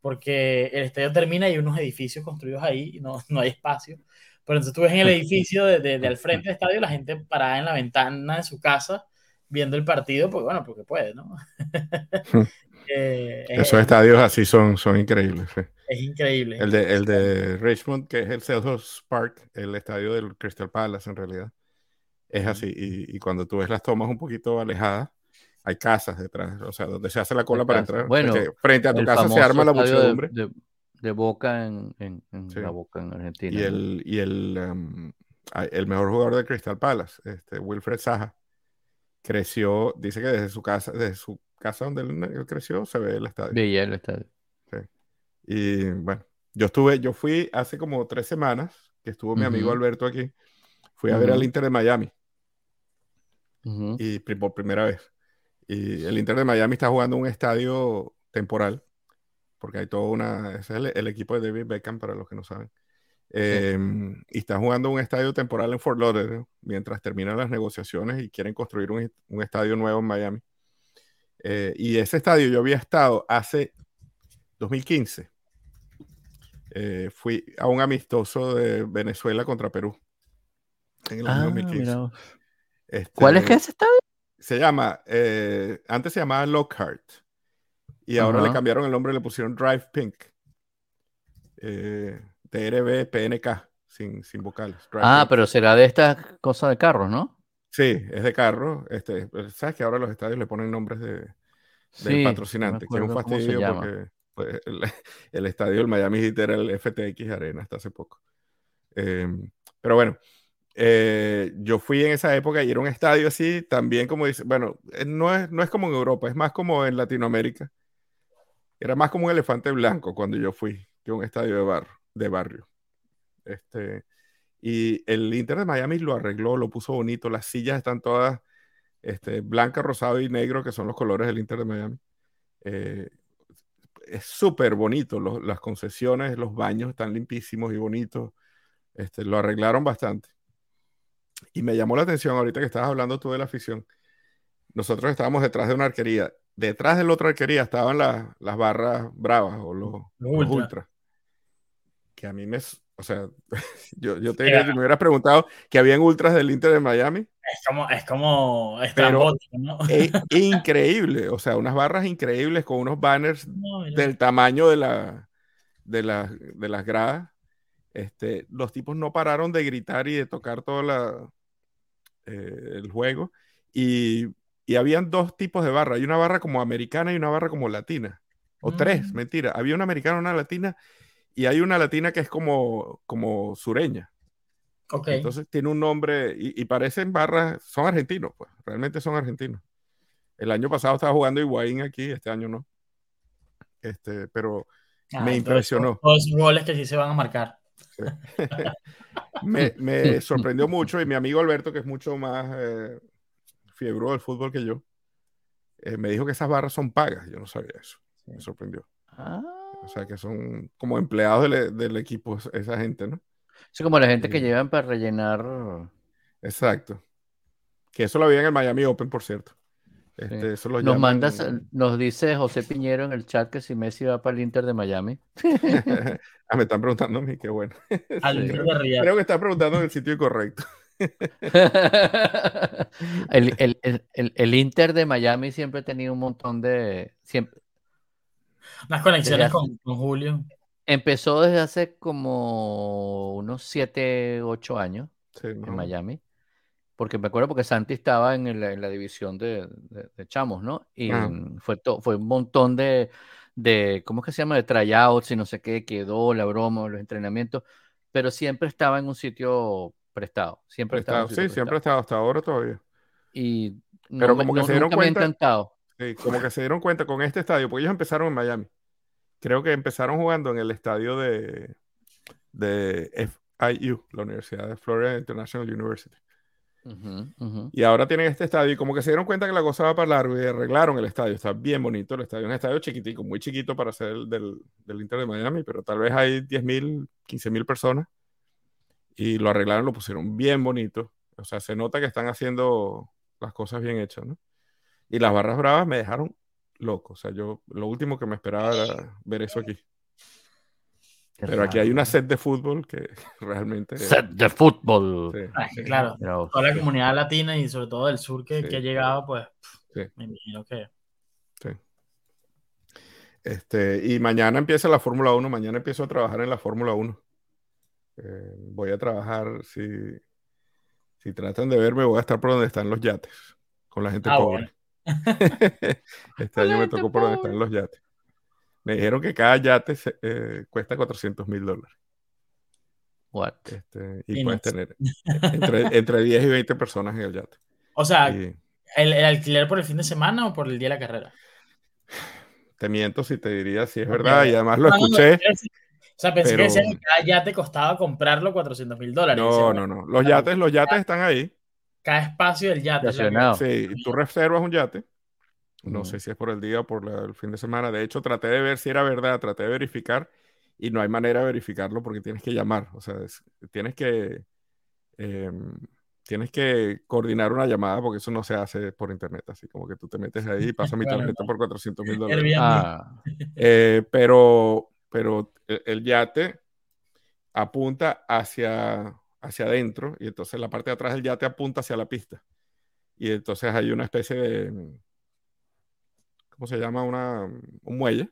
porque el estadio termina y hay unos edificios construidos ahí y no, no hay espacio. Pero entonces tú ves en el edificio de, de, frente del estadio la gente parada en la ventana de su casa viendo el partido, pues bueno, porque puede, ¿no? eh, Esos es, estadios así son, son increíbles. Sí. Es increíble. El de, el de Richmond, que es el Selhurst Park, el estadio del Crystal Palace en realidad es así. Y, y, cuando tú ves las tomas un poquito alejadas, hay casas detrás, o sea, donde se hace la cola Hay para entrar. Bueno, frente a tu casa se arma la de- muchedumbre. de, de Boca en, en- en Sí. la Boca en Argentina. Y el, y el, um, el mejor jugador de Crystal Palace, este, Wilfred Saja, creció, dice que desde su casa, desde su casa donde él, él creció, se ve el estadio. Veía el estadio. Y bueno, yo estuve, yo fui hace como tres semanas, que estuvo mi amigo. Alberto aquí, fui a ver al Inter de Miami, Y por primera vez. Y el Inter de Miami está jugando un estadio temporal, porque hay toda una, ese es el, el equipo de David Beckham, para los que no saben. Eh, y está jugando un estadio temporal en Fort Lauderdale mientras terminan las negociaciones y quieren construir un, un estadio nuevo en Miami. Eh, y ese estadio yo había estado hace 2015. Eh, fui a un amistoso de Venezuela contra Perú en el año Ah, 2015. mira vos. Este, ¿Cuál es que es ese estadio? se llama, eh, antes se llamaba Lockhart y ahora le cambiaron el nombre, le pusieron Drive Pink. Eh, DRB PNK, sin, sin vocales. Drive Ah, Pink. pero será de estas cosas de carros, ¿no? Sí, es de carro. Este, Sabes que ahora los estadios le ponen nombres de, Sí, patrocinante, que es un fastidio porque pues, el, el estadio del Miami Heat era el FTX Arena hasta hace poco. Eh, pero bueno, eh, yo fui en esa época y era un estadio así, también como dice, bueno, eh, no es, no es como en Europa, es más como en Latinoamérica. Era más como un elefante blanco cuando yo fui que un estadio de, bar, de barrio. Este, y el Inter de Miami lo arregló, lo puso bonito, las sillas están todas este, blanca, rosado y negro, que son los colores del Inter de Miami. Eh, es súper bonito, las concesiones, los baños están limpísimos y bonitos. Este, lo arreglaron bastante. Y me llamó la atención ahorita que estabas hablando tú de la afición. Nosotros estábamos detrás de una arquería. Detrás de la otra arquería estaban las, las barras bravas o los, los ultra. ultras. Que a mí me... O sea, yo, yo te diría, si me hubieras preguntado que habían ultras del Inter de Miami, Es como, es como Pero- estrambótico, ¿no? es increíble. O sea, unas barras increíbles con unos banners No, del tamaño de, la, de, la- de las gradas. Este, los tipos no pararon de gritar y de tocar todo la, eh, el juego. Y, y habían dos tipos de barra. Hay una barra como americana y una barra como latina. O Mm. tres, mentira. Había una americana, una latina. Y hay una latina que es como, como sureña. Ok. Entonces tiene un nombre y, y parecen barras, son argentinos, pues, realmente son argentinos. El año pasado estaba jugando Higuaín aquí, este año no. Este, pero Ah, me impresionó. Todos goles que sí se van a marcar. me, me sorprendió mucho y mi amigo Alberto, que es mucho más eh, fiebre del fútbol que yo, eh, me dijo que esas barras son pagas. Yo no sabía eso. Me sorprendió. Ah. O sea, que son como empleados del, del equipo esa gente, ¿no? Es como la gente que Sí. llevan para rellenar. Exacto. Que eso lo había en el Miami Open, por cierto. Este, eso lo Nos llaman- mandas, nos dice José Piñero en el chat que si Messi va para el Inter de Miami. ah, me están preguntando a mí, qué bueno. Al. Creo que están preguntando en el sitio incorrecto. el, el- el- el- el Inter de Miami siempre ha tenido un montón de. Siempre, Unas conexiones con, con Julio. empezó desde hace como unos 7, 8 años Sí, en. Miami. Porque me acuerdo porque Santi estaba en, la división de, de- de chamos, ¿no? Y Ah. mm, fue, to- fue un montón de, de, ¿cómo es que se llama? De tryouts y no sé qué, quedó la broma, los entrenamientos, pero siempre estaba en un sitio prestado. Siempre estaba Está- un sí, siempre prestado. estado hasta ahora todavía. Y no Pero me- como que no- se dieron cuenta- encantado. Sí, como que se dieron cuenta con este estadio, porque ellos empezaron en Miami. Creo que empezaron jugando en el estadio de, de FIU, la Universidad de Florida International University. Y ahora tienen este estadio y como que se dieron cuenta que la cosa va para largo y arreglaron el estadio. Está bien bonito el estadio. Es un estadio chiquitico, muy chiquito para ser el del, del Inter de Miami, pero tal vez hay 10.000, 15.000 personas. Y lo arreglaron, lo pusieron bien bonito. O sea, se nota que están haciendo las cosas bien hechas, ¿no? Y las barras bravas me dejaron loco. O sea, yo lo último que me esperaba era ver eso aquí. Qué Pero aquí hay una set de fútbol que realmente... Set de fútbol. sí, sí. claro. Toda la comunidad latina y sobre todo del sur que, Sí. que ha llegado, pues Sí. me imagino que. Este, y mañana empieza la Fórmula 1, mañana empiezo a trabajar en la Fórmula 1. Eh, voy a trabajar, si, si tratan de verme, voy a estar por donde están los yates, con la gente Ah, pobre. bueno. este año me tocó por donde están los yates. Me dijeron que cada yate se, eh, cuesta 400 mil dólares. What? Este, y puedes tener entre, entre 10 y 20 personas en el yate. O sea, Y ¿el, el alquiler por el fin de semana o por el día de la carrera? te miento si te diría si es verdad. Y además lo No, no, no, escuché. o sea, pensé pero- que que cada yate costaba comprarlo 400 mil dólares. No, no, no. Los yates, los yates están ahí. Cada espacio del yate. Sí, tú reservas un yate. No sé si es por el día o por la- el fin de semana. De hecho, traté de ver si era verdad, traté de verificar y no hay manera de verificarlo porque tienes que llamar. O sea, es- tienes que em, tienes que coordinar una llamada porque eso no se hace por internet. Así como que tú te metes ahí y pasa mi tarjeta por 400 mil dólares. Ah, Eh, pero, pero el, el yate apunta hacia, hacia adentro y entonces la parte de atrás del yate apunta hacia la pista. Y entonces hay una especie de, ¿cómo se llama? Una, un muelle.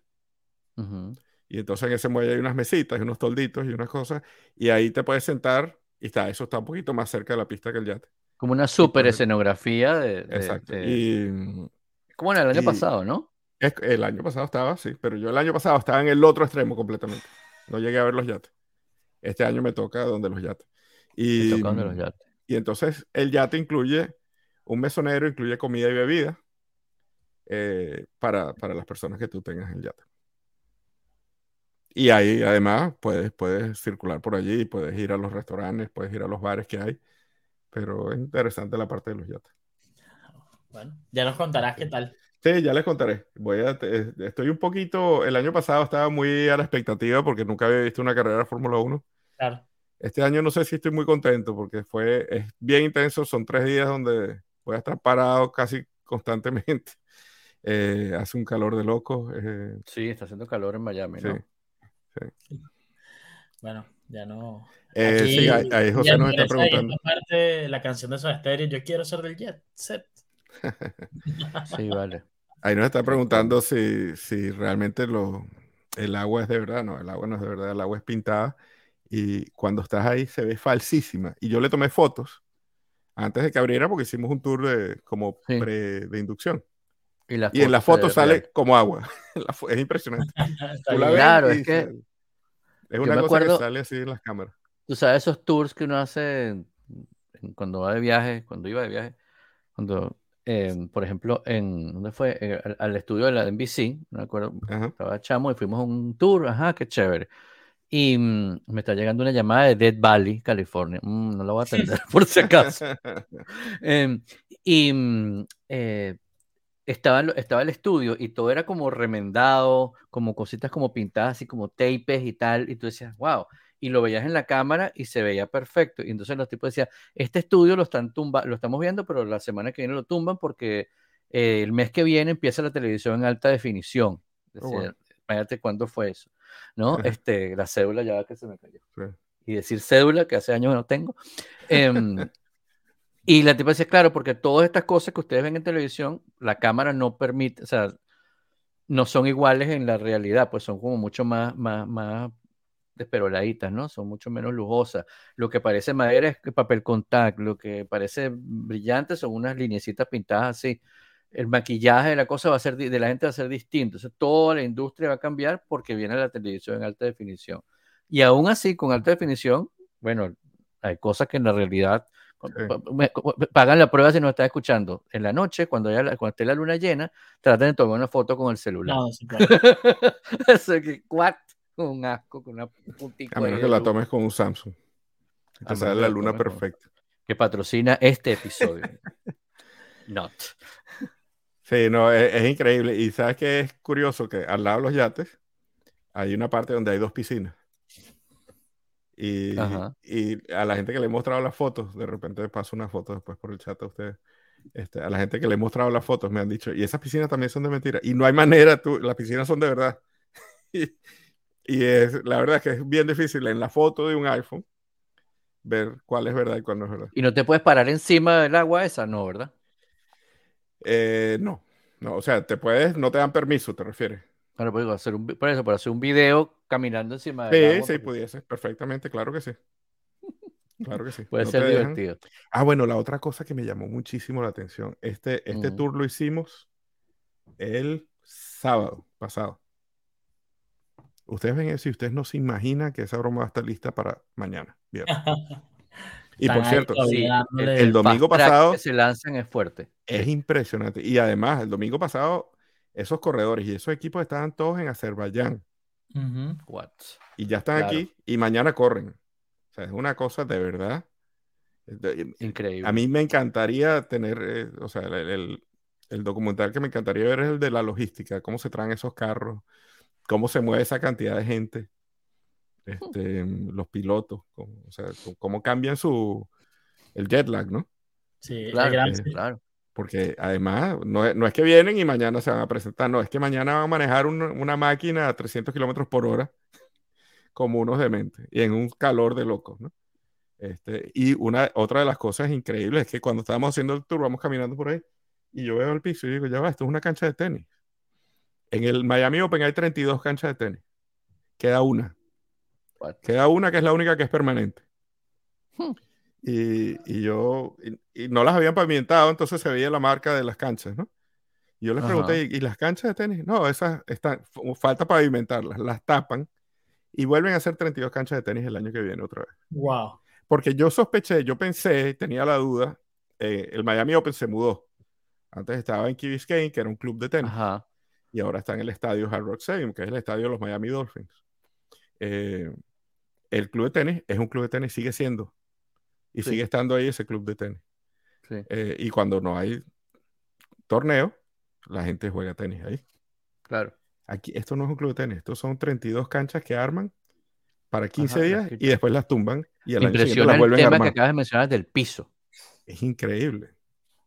ujú. Y entonces en ese muelle hay unas mesitas y unos tolditos y unas cosas. Y ahí te puedes sentar y está, eso está un poquito más cerca de la pista que el yate. Como una super escenografía de, de- Exacto. de- Y como en el año y- pasado, ¿no? es- el año pasado estaba, sí, pero yo el año pasado estaba en el otro extremo completamente. No llegué a ver los yates. Este año me toca donde los yates. Te Y, tocan de los yates. y entonces el yate incluye un mesonero, incluye comida y bebida eh, para, para las personas que tú tengas en el yate. Y ahí además puedes, puedes circular por allí, puedes ir a los restaurantes, puedes ir a los bares que hay, pero es interesante la parte de los yates. Bueno, ya nos contarás qué tal. Sí, ya les contaré. Voy a, estoy un poquito, el año pasado estaba muy a la expectativa porque nunca había visto una carrera de Fórmula 1. Claro. Este año no sé si estoy muy contento porque fue, es bien intenso, son tres días donde voy a estar parado casi constantemente. Eh, hace un calor de loco. eh, Sí, está haciendo calor en Miami, sí. ¿no? Bueno, ya no. Eh, Aquí, sí, ahí, ahí José nos está preguntando. parte, la canción de Soda Stereo, yo quiero ser del Jet Set. Sí, vale. Ahí nos está preguntando si, si realmente lo, el agua es de verdad. No, el agua no es de verdad, el agua es pintada. Y cuando estás ahí se ve falsísima. Y yo le tomé fotos antes de que abriera porque hicimos un tour de, como Sí. pre- de inducción. Y, Y en la foto sale real. como agua. Es impresionante. Claro, y es que es una cosa acuerdo- que sale así en las cámaras. Tú sabes esos tours que uno hace en- en- cuando va de viaje, cuando iba de viaje, cuando, eh, por ejemplo, en, ¿dónde fue? Eh, al, al estudio de la NBC, no me acuerdo, Ajá. estaba chamo y fuimos a un tour, ajá, qué chévere. Y mm, me está llegando una llamada de Dead Valley, California. Mm, no la voy a atender por si acaso. Em, y mm, eh, estaba, estaba el estudio y todo era como remendado, como cositas como pintadas, así como tapes y tal. Y tú decías, wow. Y lo veías en la cámara y se veía perfecto. Y entonces los tipos decían, este estudio lo, están tumba lo estamos viendo, pero la semana que viene lo tumban porque eh, el mes que viene empieza la televisión en alta definición. Oh, wow. Decía, Imagínate cuándo fue eso, ¿no? Este, la cédula ya va que se me cayó Sí. y decir cédula, que hace años no tengo. Em, y la tipa decía, claro, porque todas estas cosas que ustedes ven en televisión, la cámara no permite, o sea, no son iguales en la realidad, pues son como mucho más, más, desperoladitas, ¿no? Son mucho menos lujosas. Lo que parece madera es papel contact, lo que parece brillante son unas lineecitas pintadas así. El maquillaje de la cosa va a ser, de la gente va a ser distinto. Entonces, toda la industria va a cambiar porque viene la televisión en alta definición. Y aún así, con alta definición, bueno, hay cosas que en la realidad Sí. pagan la prueba si nos está escuchando. En la noche, cuando, haya la- cuando esté la luna llena, traten de tomar una foto con el celular. No, sí, claro. Eso que cuat, con un asco, con una puntica A menos que la luz, tomes con un Samsung. Te sale la luna con- perfecta. que patrocina este episodio. Not. Sí, no, es, es increíble. Y sabes que es curioso que al lado de los yates hay una parte donde hay dos piscinas. Y, a la gente que le he mostrado las fotos, de repente paso una foto después por el chat a ustedes. Este, a la gente que le he mostrado las fotos me han dicho, y esas piscinas también son de mentira. Y no hay manera, tú, las piscinas son de verdad. y y es, la verdad es que es bien difícil en la foto de un iPhone ver cuál es verdad y cuál no es verdad. Y no te puedes parar encima del agua esa, no, ¿verdad? Eh, no, no, o sea, te puedes, no te dan permiso, te refieres. Bueno, pues, hacer un, por eso, para hacer un video caminando encima del Sí, agua. sí, porque- pudiese, perfectamente, claro que sí. Claro que sí. Puede No ser dejan. divertido. Ah, bueno, la otra cosa que me llamó muchísimo la atención. Este, este tour lo hicimos el sábado pasado. Ustedes ven eso y ustedes no se imaginan que esa broma va a estar lista para mañana, viernes. Y por cierto, sí, el domingo pasado que se lanzan es fuerte. es impresionante. Y además, el domingo pasado, esos corredores y esos equipos estaban todos en Azerbaiyán. What? y ya están Claro. aquí y mañana corren. O sea, es una cosa de verdad. Increíble. A mí me encantaría tener, eh, o sea, el, el- el documental que me encantaría ver es el de la logística, cómo se traen esos carros, cómo se mueve esa cantidad de gente, este, los pilotos, cómo, o sea, cómo, cambian su, el jet lag, ¿no? Sí, Claro, gran- eh, claro. Porque además no es, no es que vienen y mañana se van a presentar, no, es que mañana van a manejar un- una máquina a 300 kilómetros por hora como unos dementes y en un calor de locos, ¿no? Este, y una, otra de las cosas increíbles es que cuando estábamos haciendo el tour, vamos caminando por ahí y yo veo el piso y digo, ya va, esto es una cancha de tenis. En el Miami Open hay 32 canchas de tenis. Queda una. What? Queda una que es la única que es permanente. Hmm. Y, y yo, y, y no las habían pavimentado, entonces se veía la marca de las canchas, ¿no? Y yo les Ajá. pregunté, ¿y, y las canchas de tenis? No, esas están, falta pavimentarlas, las tapan y vuelven a hacer 32 canchas de tenis el año que viene otra vez. Wow. Porque yo sospeché, yo pensé, tenía la duda, eh, el Miami Open se mudó. Antes estaba en Key Biscayne, que era un club de tenis Ajá. y ahora está en el estadio Hard Rock Stadium, que es el estadio de los Miami Dolphins. Eh, el club de tenis es un club de tenis, sigue siendo. Y Sí. sigue estando ahí ese club de tenis. Sí. Eh, y cuando no hay torneo, la gente juega tenis ahí. Claro. Aquí, esto no es un club de tenis, estos son 32 canchas que arman para 15 Ajá, días y después las tumban y al Me año siguiente impresiona las el a tema que acabas de mencionar del piso. Es increíble.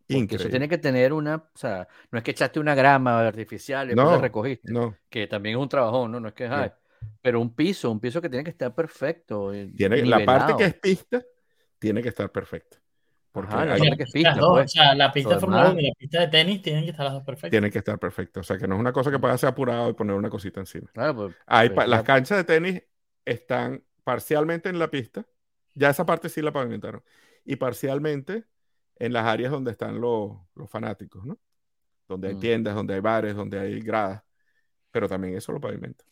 Increíble. eso tiene que tener una, o sea, no es que echaste una grama artificial y No, la recogiste, No, que también es un trabajón, ¿no? No es que, ay, pero un piso, un piso que tiene que estar perfecto. y tiene, la parte nivelado. que es pista tiene que estar perfecta. Porque Ajá, hay- Las dos, pues. o sea, la pista de Lo Fórmula demás- 1 y la pista de tenis tienen que estar las dos perfectas. tiene que estar perfecta. O sea, que no es una cosa que pueda ser apurado y poner una cosita encima. Claro, pues, Hay pues, las canchas de tenis están parcialmente en la pista. Ya esa parte sí la pavimentaron. Y parcialmente en las áreas donde están los, los fanáticos, ¿no? Donde hay Mm. tiendas, donde hay bares, donde hay gradas. Pero también eso lo pavimentan.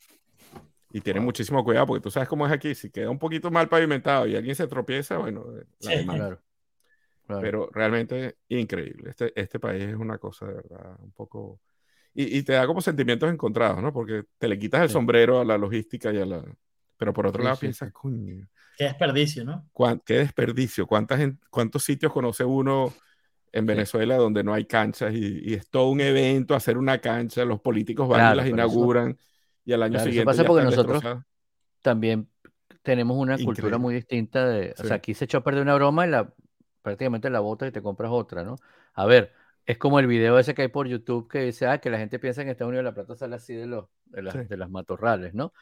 Y tienen Wow. muchísimo cuidado porque tú sabes cómo es aquí. Si queda un poquito mal pavimentado y alguien se tropieza, bueno, la Sí. Claro. claro. Pero realmente increíble. Este, este país es una cosa de verdad un poco... Y, y te da como sentimientos encontrados, ¿no? Porque te le quitas el Sí. sombrero a la logística y a la... Pero por otro Sí, lado sí, piensas, sí. coño, Qué desperdicio, ¿no? cuán- qué desperdicio. ¿Cuánta gen- ¿Cuántos sitios conoce uno en Venezuela donde no hay canchas y, y es todo un evento hacer una cancha? Los políticos van Claro, y las pero eso- inauguran y al año Claro, eso siguiente pasa ya porque nosotros-. También tenemos una cultura muy distinta de, o sea, aquí se echó a perder una broma y la prácticamente la botas y te compras otra, ¿no? A ver, es como el video ese que hay por YouTube que dice, ah, que la gente piensa que en Estados Unidos la plata sale así de los de las, Sí. de las matorrales, ¿no?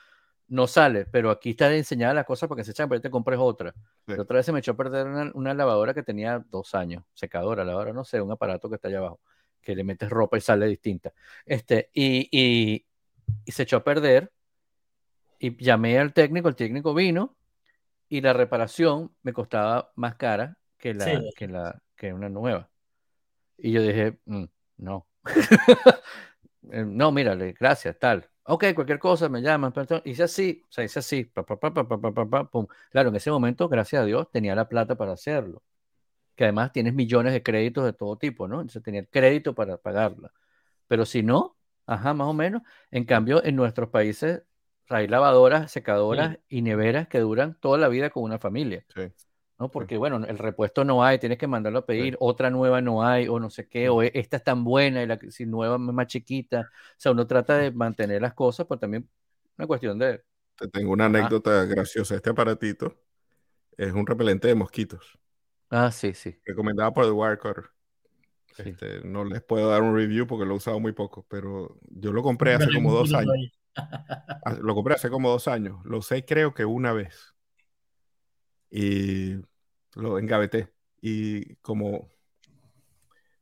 No sale, pero aquí está enseñada la cosa porque se echan a perder, te compres otra. Sí. La otra vez se me echó a perder una, una lavadora que tenía dos años, secadora, lavadora, no sé, un aparato que está allá abajo, que le metes ropa y sale distinta. Este, y, y, y se echó a perder. Y llamé al técnico, el técnico vino y la reparación me costaba más cara que, la, sí. que, la, que una nueva. Y yo dije, mm, no. Eh, no, mírale, gracias, tal. Ok, cualquier cosa, me llaman, perdón. Hice así, o sea, hice así, pa, pa, pa, pum. Claro, en ese momento, gracias a Dios, tenía la plata para hacerlo. Que además tienes millones de créditos de todo tipo, ¿no? Entonces tenía el crédito para pagarla. Pero si no, ajá, más o menos. En cambio, en nuestros países hay lavadoras, secadoras y neveras que duran toda la vida con una familia. Sí. ¿no? Porque, bueno, el repuesto no hay, tienes que mandarlo a pedir, otra nueva no hay, o no sé qué, o e- esta es tan buena y la que- si nueva es más chiquita. O sea, uno trata de mantener las cosas, pero también una cuestión de... Te tengo una anécdota graciosa. Este aparatito es un repelente de mosquitos. Ah, sí, sí. recomendado por The Wirecutter. Sí. Este, no les puedo dar un review porque lo he usado muy poco, pero yo lo compré hace como dos años. Ah, Lo compré hace como dos años. Lo usé creo que una vez. Y lo engaveté. Y como,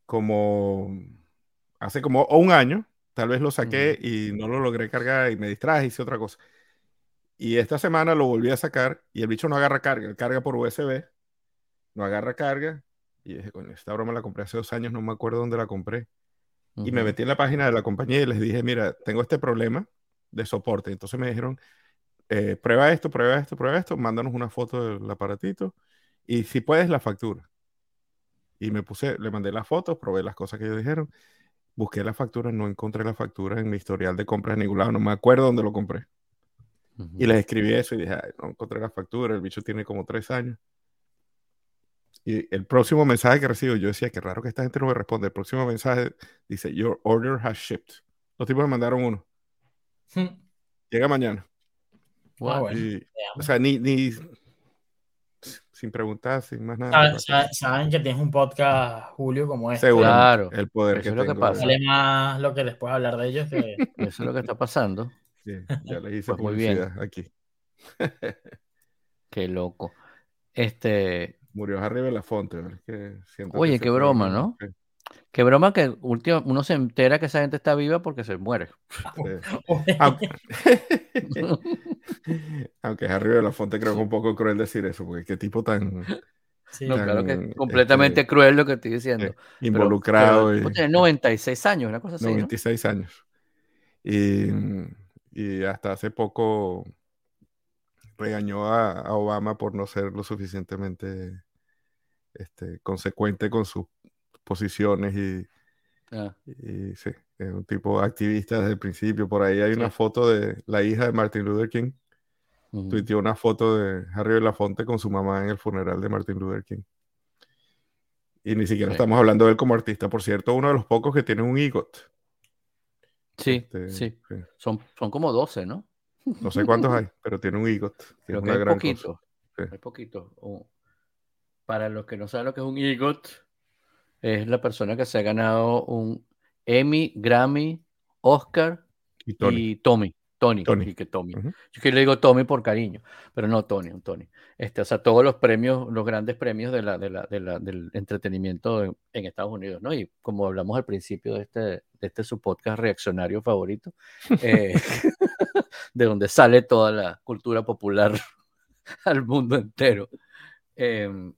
como hace como un año, tal vez lo saqué y no lo logré cargar y me distraje, hice otra cosa. Y esta semana lo volví a sacar y el bicho no agarra carga, carga por USB no agarra carga. Y dije, coño, esta broma la compré hace dos años, no me acuerdo dónde la compré. Y me metí en la página de la compañía y les dije, mira, tengo este problema de soporte. Entonces me dijeron, eh, prueba esto, prueba esto, prueba esto, mándanos una foto del aparatito y si puedes la factura. Y me puse, le mandé las fotos, probé las cosas que ellos dijeron, busqué la factura, no encontré la factura en mi historial de compras en ningún lado, no me acuerdo dónde lo compré. Y les escribí eso y dije, "Ay, no encontré la factura, el bicho tiene como tres años. Y el próximo mensaje que recibo, yo decía, qué raro que esta gente no me responde. El próximo mensaje dice, Your order has shipped. Los tipos me mandaron uno. Llega mañana. Y, veamos. o sea, ni, ni sin preguntar, sin más nada. Saben, que tienes un podcast, Julio, como este. Seguro. Claro. El poder Eso que es lo que pasa. Vale más lo que les puedo hablar de ellos que. Eso es lo que está pasando. Sí, ya les hice Pues muy bien. aquí. Qué loco. Este, Murió Harry Belafonte. Es que Oye, qué broma, ¿no? sí, qué broma que último, uno se entera que esa gente está viva porque se muere. sí. Aunque, aunque Harry Belafonte creo que es un poco cruel decir eso, porque qué tipo tan Sí. No, Tan, claro que este, es completamente cruel lo que estoy diciendo. eh, Pero- involucrado pero y tiene 96 años, una cosa así, ¿no? 96 años. Y, y hasta hace poco regañó a, a Obama por no ser lo suficientemente este, consecuente con sus posiciones y, Ah, y sí, es un tipo activista desde el principio. Por ahí hay una foto de la hija de Martin Luther King. ujú. Tuiteó una foto de Harry Belafonte con su mamá en el funeral de Martin Luther King. Y ni siquiera Sí. estamos hablando de él como artista. Por cierto, uno de los pocos que tiene un EGOT. Sí, Este, sí. sí. Son, son como 12, ¿no? No sé cuántos hay, pero tiene un EGOT. que una hay gran poquito. cosa. Sí. Hay poquito. O- para los que no saben lo que es un EGOT, es la persona que se ha ganado un Emmy, Grammy, Oscar Y Tony. y Tommy. Tony, Tony. y que Tommy. Yo que le digo Tommy por cariño, pero no Tony, un Tony. Este, o sea, todos los premios, los grandes premios de la, de la, de la- del entretenimiento en, en Estados Unidos, ¿no? Y como hablamos al principio de este, de este su podcast reaccionario favorito, eh, de donde sale toda la cultura popular al mundo entero. Em,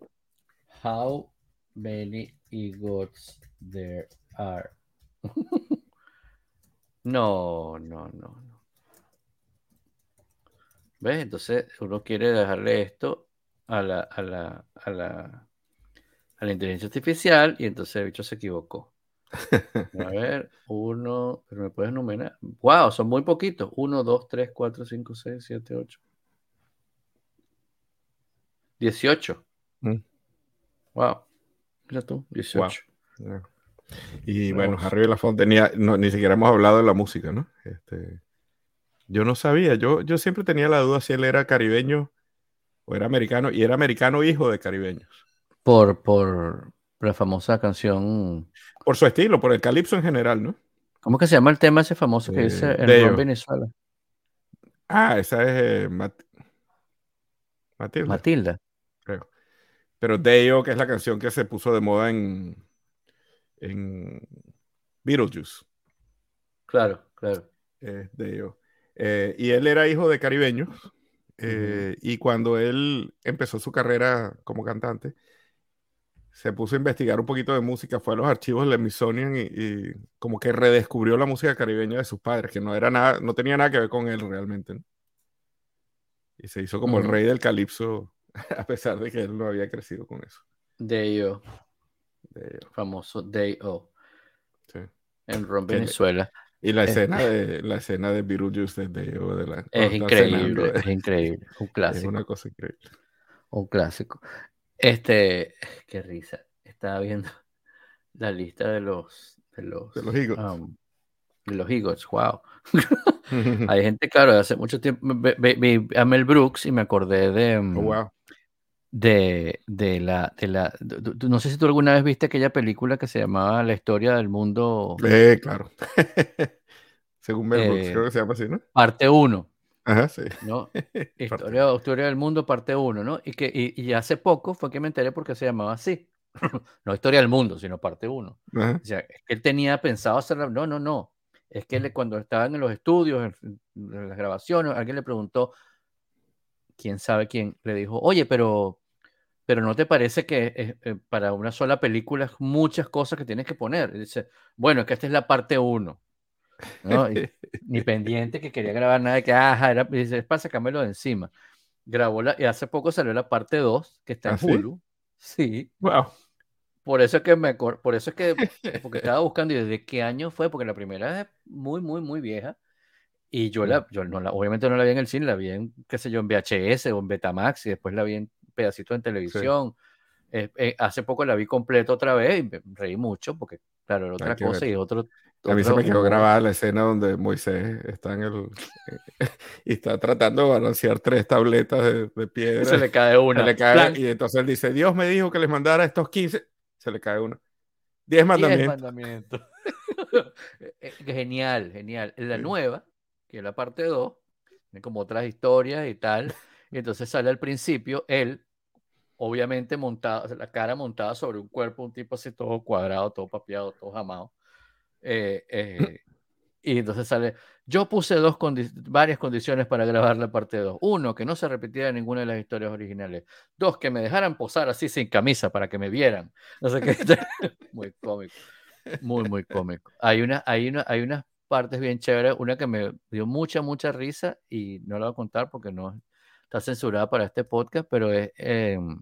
how many egots there are? no, no, no. ¿Ves? Entonces uno quiere dejarle esto a la, a la, a la, a la inteligencia artificial y entonces el bicho se equivocó. A ver, uno, pero me puedes enumerar. Wow, son muy poquitos. Uno, dos, tres, cuatro, cinco, seis, siete, ocho. Dieciocho. Mm. Wow. Mira tú, dieciocho. Ya. Y Vamos. bueno, Harry Belafonte, ni, no, ni siquiera hemos hablado de la música, ¿no? Este, yo no sabía, yo, yo siempre tenía la duda si él era caribeño o era americano, y era americano hijo de caribeños. Por, por la famosa canción. Por su estilo, por el calipso en general, ¿no? ¿Cómo que se llama el tema ese famoso que Eh, dice el. Ron Venezuela? Ah, esa es eh, Mat- Matilda, Matilda. creo. Pero Deo, que es la canción que se puso de moda en, en Beetlejuice. Claro, claro. eh, Deo. Eh, y él era hijo de caribeños. eh, Y cuando él empezó su carrera como cantante, se puso a investigar un poquito de música, fue a los archivos del Smithsonian y, y como que redescubrió la música caribeña de sus padres, que no era nada, no tenía nada que ver con él realmente. ¿no? Y se hizo como el rey del calipso, a pesar de que él no había crecido con eso. Deo, famoso Deo, sí. en Ron Venezuela. Y la escena de la escena de Beetlejuice de de la Es increíble, es increíble. Un es clásico. una cosa increíble. Un clásico. Este, qué risa. Estaba viendo la lista de los de los, De los EGOTs. um, de los EGOTs, wow. Hay gente, claro, hace mucho tiempo. Vi a Mel Brooks y me acordé de, um, Oh, wow. De, de la, de la. du- no sé si tú alguna vez viste aquella película que se llamaba La historia del mundo, Eh, claro. Según Mel Brooks, Eh, creo que se llama así, ¿no? parte 1. Ajá, sí. ¿no? Historia, historia del mundo, parte 1, ¿no? Y, que, y, y hace poco fue que me enteré porque se llamaba así. no Historia del mundo, sino parte 1. Ajá. O sea, es que él tenía pensado hacerla. No, no, no. Es que le- cuando estaban en los estudios, en, en las grabaciones, alguien le preguntó, quién sabe quién, le dijo, oye, pero, pero no te parece que eh, para una sola película es muchas cosas que tienes que poner. dice, bueno, es que esta es la parte uno. ni pendiente que quería grabar nada de que, ajá, era, dice, es para sacármelo de encima. Grabó la, y hace poco salió la parte 2, que está en ¿Ah, Hulu. Sí. Wow. Por eso es que me por eso es que porque estaba buscando y desde qué año fue, porque la primera es muy, muy, muy vieja. Y yo la, yo no la, obviamente no la vi en el cine, la vi en, qué sé yo, en VHS o en Betamax y después la vi en pedacitos en televisión. Eh, eh, hace poco la vi completa otra vez y me reí mucho porque, claro, era otra cosa y otro, A mí se me quedó grabada la escena donde Moisés está en el. y está tratando de balancear tres tabletas de, piedra. Se le cae una. le cae, y entonces él dice: Dios me dijo que les mandara estos 15 se le cae uno. Diez mandamientos. Eh, eh, genial, genial. En la nueva, que es la parte 2, tiene como otras historias y tal. Y entonces sale al principio él, obviamente montado, la cara montada sobre un cuerpo, un tipo así todo cuadrado, todo papiado, todo jamado. Eh, y entonces sale, yo puse dos varias condiciones para grabar la parte 2. Uno, que no se repitiera ninguna de las historias originales. Dos, que me dejaran posar así sin camisa para que me vieran. No sé qué. muy cómico. Muy, muy cómico. Hay, una, hay, una, hay unas partes bien chéveres. Una que me dio mucha, mucha risa y no la voy a contar porque no está censurada para este podcast, pero es... Em,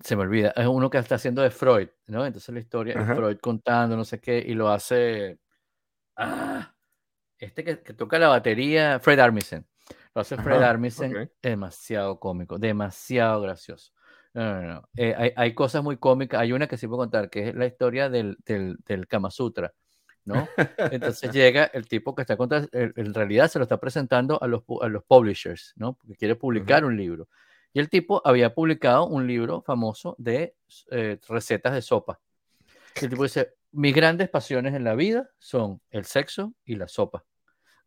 se me olvida, es uno que está haciendo de Freud, ¿no? Entonces la historia es Freud contando, no sé qué, y lo hace Ah, este que, toca la batería, Fred Armisen. Lo hace Fred Armisen, demasiado cómico, demasiado gracioso. No, no, no. Eh, hay, cosas muy cómicas. Hay una que sí puedo contar, que es la historia del, del, Kama Sutra, ¿no? Entonces llega el tipo que está contando, en realidad se lo está presentando a los, a los publishers, ¿no? Porque quiere publicar un libro. Y el tipo había publicado un libro famoso de eh, recetas de sopa. Y el tipo dice, mis grandes pasiones en la vida son el sexo y la sopa.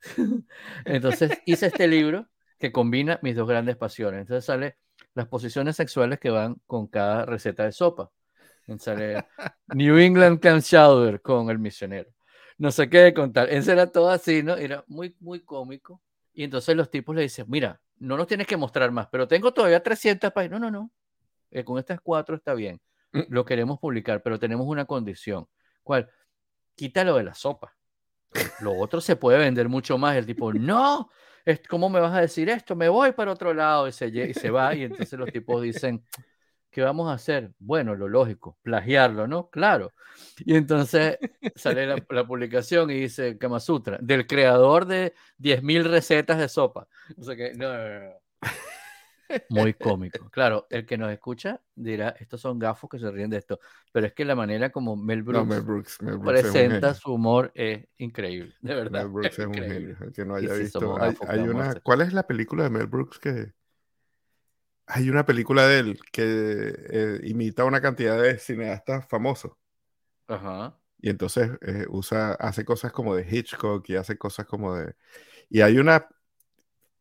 Entonces hice este libro que combina mis dos grandes pasiones. Entonces sale las posiciones sexuales que van con cada receta de sopa. Entonces sale New England Clam Chowder con el misionero. No sé qué contar. Ese era todo así, ¿no? Era muy, muy cómico. Y entonces los tipos le dicen, mira, no nos tienes que mostrar más, pero tengo todavía 300 páginas. No, no, no. Eh, con estas cuatro está bien. Mm. Lo queremos publicar, pero tenemos una condición ¿Cuál? Quítalo de la sopa. Lo otro se puede vender mucho más. El tipo, no, ¿cómo me vas a decir esto? Me voy para otro lado y se, y se va. Y entonces los tipos dicen, ¿qué vamos a hacer? Bueno, lo lógico, plagiarlo, ¿no? Claro. Y entonces sale la, publicación y dice Kama Sutra, del creador de 10.000 recetas de sopa. O sea que, no, no, no. Muy cómico. Claro, el que nos escucha dirá, estos son gafos que se ríen de esto, pero es que la manera como Mel Brooks, presenta su humor es increíble, de verdad. Mel Brooks es, un genio, el que no haya visto. Hay, una, ¿Cuál es la película de Mel Brooks que... Hay una película de él que eh, imita una cantidad de cineastas famosos. Ajá. Y entonces eh, usa, hace cosas como de Hitchcock y hace cosas como de... Y hay una...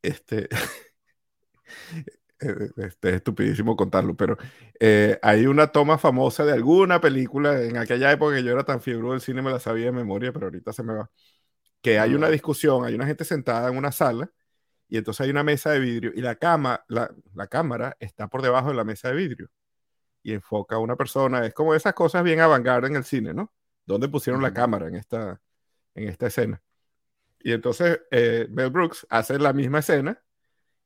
Este... Eh, este, es estupidísimo contarlo, pero eh, hay una toma famosa de alguna película, en aquella época que yo era tan fiebre del cine me la sabía de memoria, pero ahorita se me va, que hay una discusión, hay una gente sentada en una sala y entonces hay una mesa de vidrio y la, cama, la, la cámara está por debajo de la mesa de vidrio y enfoca a una persona, es como esas cosas bien avant en el cine, ¿no? ¿Dónde pusieron la cámara en esta, en esta escena? Y entonces eh, Mel Brooks hace la misma escena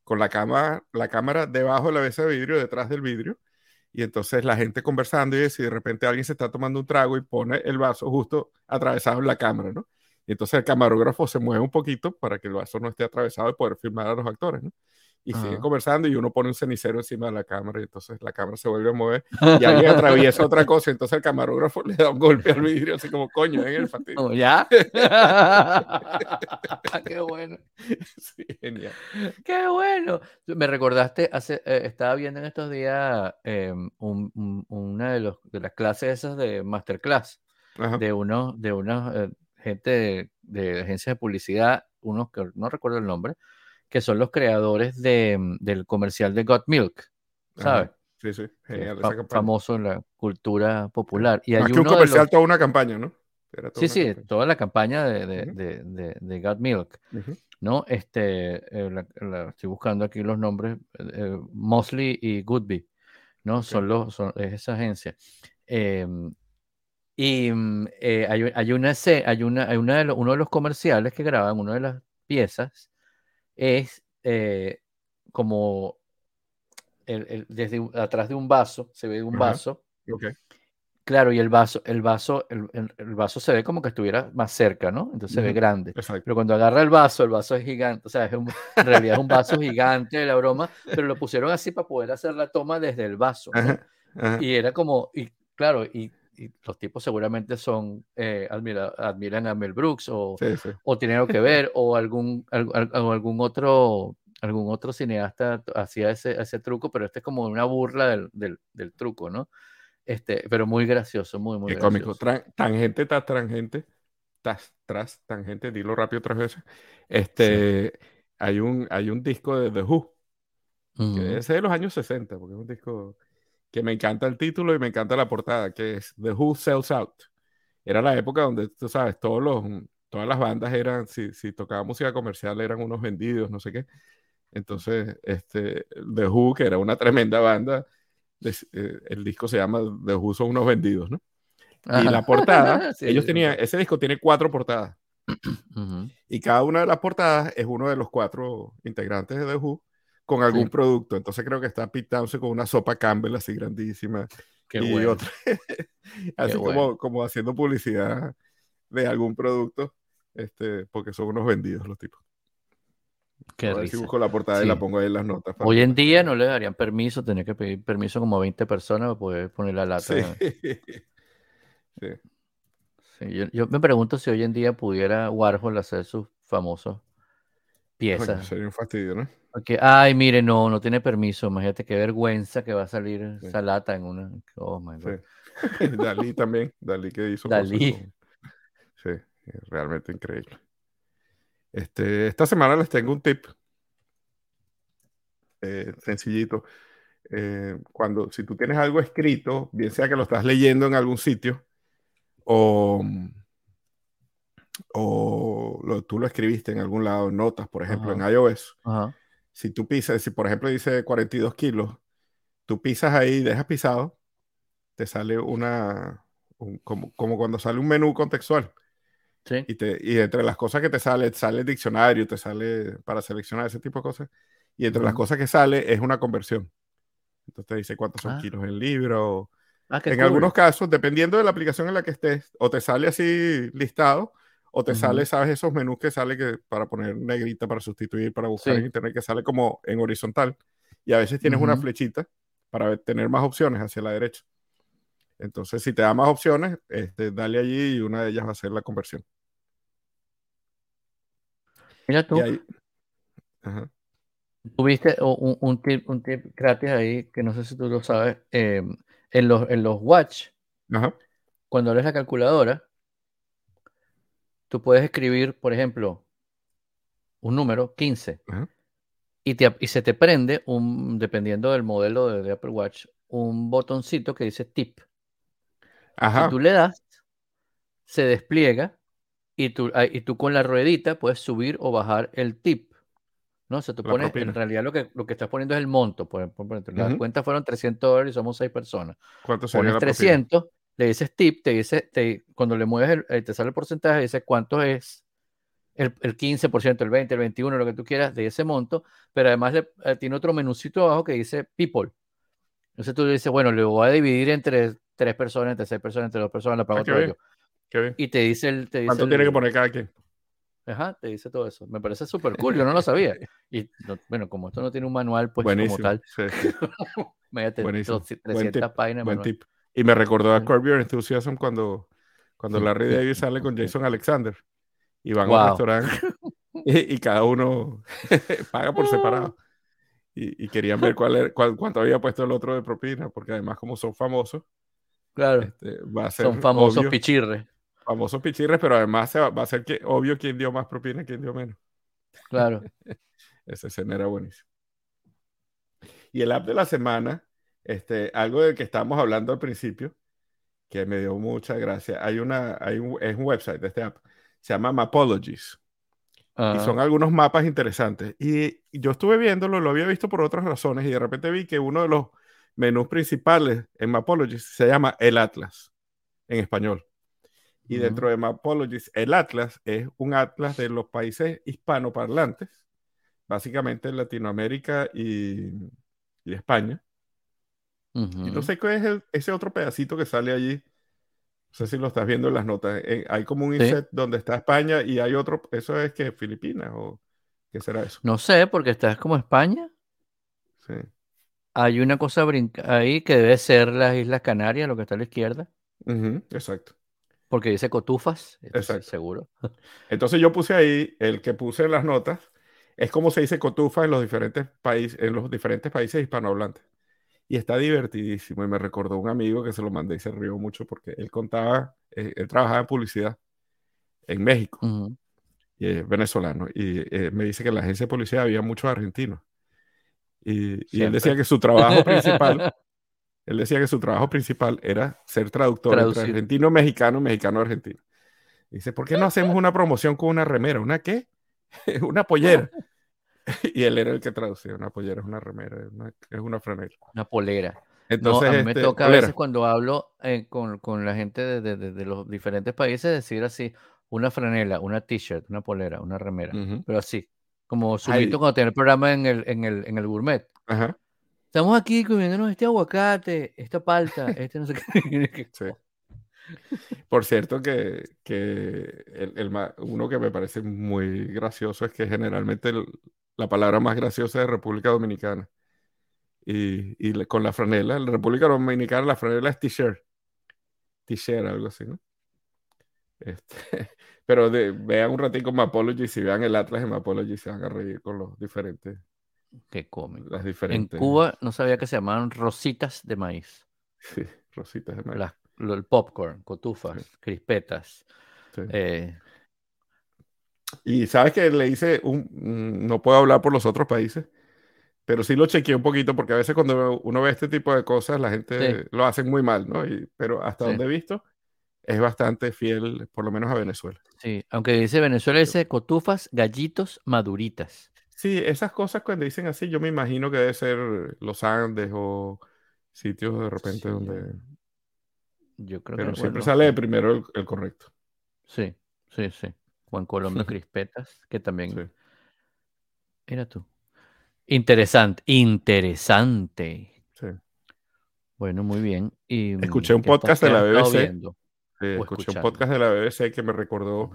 con la, cama, la cámara debajo de la mesa de vidrio, detrás del vidrio, y entonces la gente conversando y si de repente alguien se está tomando un trago y pone el vaso justo atravesado en la cámara, ¿no? Y entonces el camarógrafo se mueve un poquito para que el vaso no esté atravesado y poder filmar a los actores, ¿no? y sigue conversando y uno pone un cenicero encima de la cámara y entonces la cámara se vuelve a mover y alguien atraviesa otra cosa, entonces el camarógrafo le da un golpe al vidrio así como coño en el fatigo. ¿Ya? Qué bueno. Sí, genial. Qué bueno. Me recordaste, hace, eh, estaba viendo en estos días em, una de, los, de las clases esas de masterclass de uno de unos eh, gente de, de agencias de publicidad, unos que no recuerdo el nombre, que son los creadores de, mm, del comercial de Got Milk, ¿sabes? Sí, sí, genial. famoso en la cultura popular. Y hay Más que un comercial, toda una campaña, ¿no? Era toda Sí, sí, campaña. toda la campaña de, de, de, Got Milk. ¿no? Este, eh, la- la- estoy buscando aquí los nombres, eh, Mosley y Goodby, ¿no? Son los, son, es esa agencia. Em, y mm, eh, hay, hay una, hay una, hay una de los- uno de los comerciales que graban, una de las piezas, es eh, como el- el- desde atrás de un vaso, se ve un Ajá. vaso, Ok. claro, y el vaso, el vaso, el, el- vaso se ve como que estuviera más cerca, ¿no? Entonces se ve grande. Exacto. Pero cuando agarra el vaso, el vaso es gigante, o sea, es un- en realidad es un vaso gigante de la broma, pero lo pusieron así para poder hacer la toma desde el vaso, ¿no? Ajá. Ajá. Y era como, y claro, y, y los tipos seguramente son, eh, admira- admiran a Mel Brooks o, Sí, sí. o tienen algo que ver, o algún, o otro, algún otro cineasta hacía ese, ese truco, pero este es como una burla del, del, del truco, ¿no? Este, pero muy gracioso, muy, muy Qué cómico. gracioso. Tran- tangente tras tangente. Tras, tras tangente, dilo rápido tres veces. Este, hay un, hay un disco de The Who, que Ujú. debe ser de los años 60, porque es un disco que me encanta el título y me encanta la portada, que es The Who Sells Out. Era la época donde, tú sabes, todos los, todas las bandas eran, si, si tocaba música comercial, eran unos vendidos, no sé qué. Entonces, este, The Who, que era una tremenda banda, eh, el disco se llama The Who son unos vendidos, ¿no? Y la portada, Sí, ellos tenían, ese disco tiene cuatro portadas. Y cada una de las portadas es uno de los cuatro integrantes de The Who con algún Sí. producto. Entonces creo que está Pete Townsend con una sopa Campbell así grandísima. Qué y bueno. otra, así como, como haciendo publicidad de algún producto, este, porque son unos vendidos los tipos. Qué a ver si busco la portada y la pongo ahí en las notas. Hoy en día no le darían permiso, tener que pedir permiso como a 20 personas para poder poner la lata. Sí, yo, yo me pregunto si hoy en día pudiera Warhol hacer sus famosos Coño, piezas. sería un fastidio, ¿no? Porque, ay, mire, no, no tiene permiso. Imagínate qué vergüenza que va a salir Sí. esa lata en una. Oh my God. Sí. Dalí también, Dalí que hizo Dalí. con- Sí, realmente increíble. Este, esta semana les tengo un tip eh, sencillito. Eh, cuando, si tú tienes algo escrito, bien sea que lo estás leyendo en algún sitio o, o lo- tú lo escribiste en algún lado, en notas, por ejemplo, Ajá. en iOS, Ajá. si tú pisas, si por ejemplo dice 42 kilos, tú pisas ahí, dejas pisado, te sale una, un- como, como cuando sale un menú contextual. Sí. Y, te, y entre las cosas que te sale, sale el diccionario, te sale para seleccionar ese tipo de cosas. Y entre las cosas que sale es una conversión. Entonces te dice cuántos son Ah. kilos el libro. Ah, En cool. algunos casos, dependiendo de la aplicación en la que estés, o te sale así listado, o te Ujú. sale, sabes, esos menús que sale que para poner negrita, para sustituir, para buscar Sí. en internet, que sale como en horizontal. Y a veces tienes una flechita para tener más opciones hacia la derecha. Entonces, si te da más opciones, este, dale allí y una de ellas va a ser la conversión. Mira tú, ahí, Ajá. tuviste un, un tip, un tip gratis ahí, que no sé si tú lo sabes. eh, en, los, en los watch, Ajá. cuando abres la calculadora, tú puedes escribir, por ejemplo, un número, 15. Ajá. y, te, y se te prende, un, dependiendo del modelo de, de Apple Watch, un botoncito que dice tip. Ajá. Y tú le das, se despliega y tú, ah, y tú con la ruedita puedes subir o bajar el tip. ¿no? O sea, tú La pones, propina. en realidad lo que, lo que estás poniendo es el monto. Por ejemplo, por ejemplo, la Ujú. cuenta fueron 300 dólares y somos 6 personas. ¿Cuánto sería Pones la propina? 300, le dices tip, te dice, te, cuando le mueves, el, eh, te sale el porcentaje, dice cuánto es el, el 15%, el 20, el 21, lo que tú quieras de ese monto, pero además le- eh, tiene otro menucito abajo que dice people. Entonces tú le dices, bueno, le voy a dividir entre tres personas, entre seis personas, entre dos personas, la pago Ah, todo bien. yo. Y te dice el... Te dice ¿Cuánto tiene que poner cada quien? Ajá, te dice todo eso. Me parece súper cool, yo no lo sabía. Y no- bueno, como esto no tiene un manual, pues Buenísimo. como tal, Sí, sí. imagínate, Buenísimo. dos- Buen 300 tip, páginas. Buen tip. Y me recordó a. Curb Your Enthusiasm cuando, cuando. Larry David sale con Jason Alexander y van a Wow. un restaurante y, y cada uno paga por separado. Y, y querían ver cuál era- cuál- cuánto había puesto el otro de propina, porque además como son famosos, Claro, este, va a ser son famosos obvio, pichirres. famosos pichirres, pero además se va, va a ser que, obvio quién dio más propina y quién dio menos. Claro. Esa escena era buenísima. Y el app de la semana, este, algo del que estábamos hablando al principio, que me dio mucha gracia. Hay una, hay un, es un website de este app, se llama Mapologies. Y son algunos mapas interesantes. Y yo estuve viéndolo, lo había visto por otras razones, y de repente vi que uno de los menús principales en Mapologies se llama el Atlas, en español. Y dentro de Mapologies, el Atlas es un atlas de los países hispanoparlantes, básicamente Latinoamérica y, y España. Y no sé qué es ese otro pedacito que sale allí. No sé si lo estás viendo en las notas. Eh, hay como un inset donde está España y hay otro. ¿Eso es que Filipinas o qué será eso? No sé, porque estás como España. Sí. Hay una cosa ahí que debe ser las Islas Canarias, lo que está a la izquierda. exacto. Porque dice cotufas, exacto. seguro. Entonces yo puse ahí, el que puse en las notas, es como se dice cotufa en los diferentes países, en los diferentes países hispanohablantes y está divertidísimo. Y me recordó un amigo que se lo mandé y se rió mucho porque él contaba, eh, él trabajaba en publicidad en México y es venezolano. Y eh, me dice que en la agencia de publicidad había muchos argentinos. Y, él decía que su trabajo principal, él decía que su trabajo principal era ser traductor entre argentino, mexicano, mexicano, argentino. Dice, ¿por qué no hacemos una promoción con una remera? ¿Una qué? una pollera. y él era el que traducía. Una pollera es una remera, es una franela. Una polera. Entonces, a mí me este, toca a veces cuando hablo eh, con, con, la gente de, de, los diferentes países decir así, una franela, una t-shirt, una polera, una remera, pero así, como subito cuando tiene el programa en el, en el, en el gourmet. Ajá. Estamos aquí comiéndonos este aguacate, esta palta, este no sé qué. sí. Por cierto, que, que el, el, uno que me parece muy gracioso es que generalmente el, la palabra más graciosa de República Dominicana. Y, y con la franela, en la República Dominicana la franela es t-shirt. T-shirt, algo así, ¿no? Este, pero de, vean un ratito Mapology, si vean el Atlas de Mapology, se van a reír con los diferentes. Qué cómico. Las diferentes. En Cuba no sabía que se llamaban rositas de maíz. Sí, rositas de maíz. el popcorn, cotufas, crispetas. Eh, y sabes que le hice un, no puedo hablar por los otros países, pero sí lo chequeé un poquito porque a veces cuando uno ve este tipo de cosas la gente lo hace muy mal, ¿no? pero hasta donde he visto es bastante fiel, por lo menos a Venezuela. Sí, aunque dice Venezuela dice cotufas, gallitos, maduritas. Sí, esas cosas cuando dicen así, yo me imagino que debe ser los Andes o sitios de repente donde... Yo creo pero siempre sale primero el correcto. Sí, sí, sí. Juan Colombia Crispetas, que también era tú. Interesante, interesante. Sí. Bueno, muy bien. Y, escuché un podcast de la BBC. escuché un podcast de la BBC que me recordó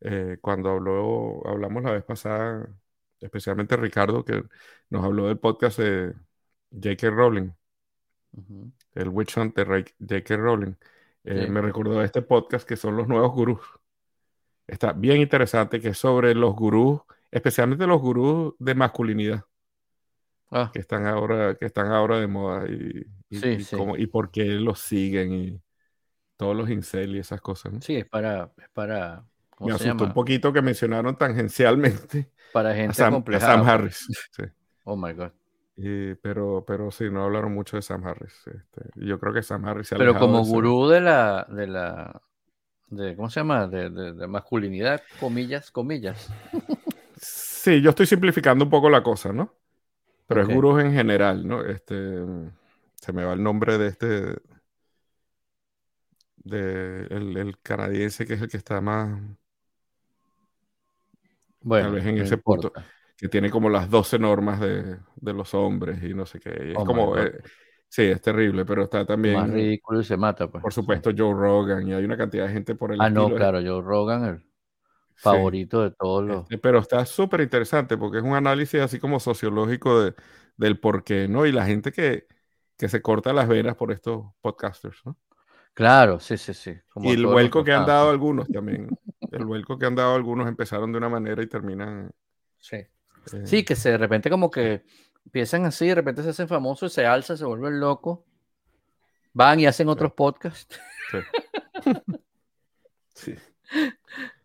eh, cuando habló, hablamos la vez pasada, especialmente Ricardo, que nos habló del podcast de J.K. Rowling, el Witch Hunt de J.K. Rowling. Eh, me recordó este podcast que son los nuevos gurús está bien interesante, que es sobre los gurús, especialmente los gurús de masculinidad. Ah. Que están ahora, que están ahora de moda y, y, por qué los siguen y todos los incel y esas cosas. Sí, es para, es para me asustó un poquito que mencionaron tangencialmente para gente a Sam, Sam Harris. Oh my God. pero, pero sí, no hablaron mucho de Sam Harris. Este, yo creo que Sam Harris se Pero como gurú de la, de la de ¿cómo se llama? De, de, masculinidad, comillas, comillas. Sí, yo estoy simplificando un poco la cosa, ¿no? Pero es gurús en general, ¿no? Este, se me va el nombre de este, de el, canadiense que es el que está más, bueno, tal vez en ese punto, que tiene como las 12 normas de, de los hombres y no sé qué. Es oh como, Sí, es terrible, pero está también. Más ridículo y se mata, pues. Por supuesto, Joe Rogan, y hay una cantidad de gente por el. Ah, no, claro, Joe Rogan, el favorito de todos los. Este, pero está súper interesante porque es un análisis así como sociológico de, del por qué, ¿no? Y la gente que, que se corta las venas por estos podcasters, ¿no? Claro, sí, sí, sí. y el vuelco que han dado algunos también. el vuelco que han dado algunos empezaron de una manera y terminan. Sí. Eh, sí, que se de repente como que Empiezan así, de repente se hacen famosos, se alzan, se vuelven locos. Van y hacen otros podcasts. Sí.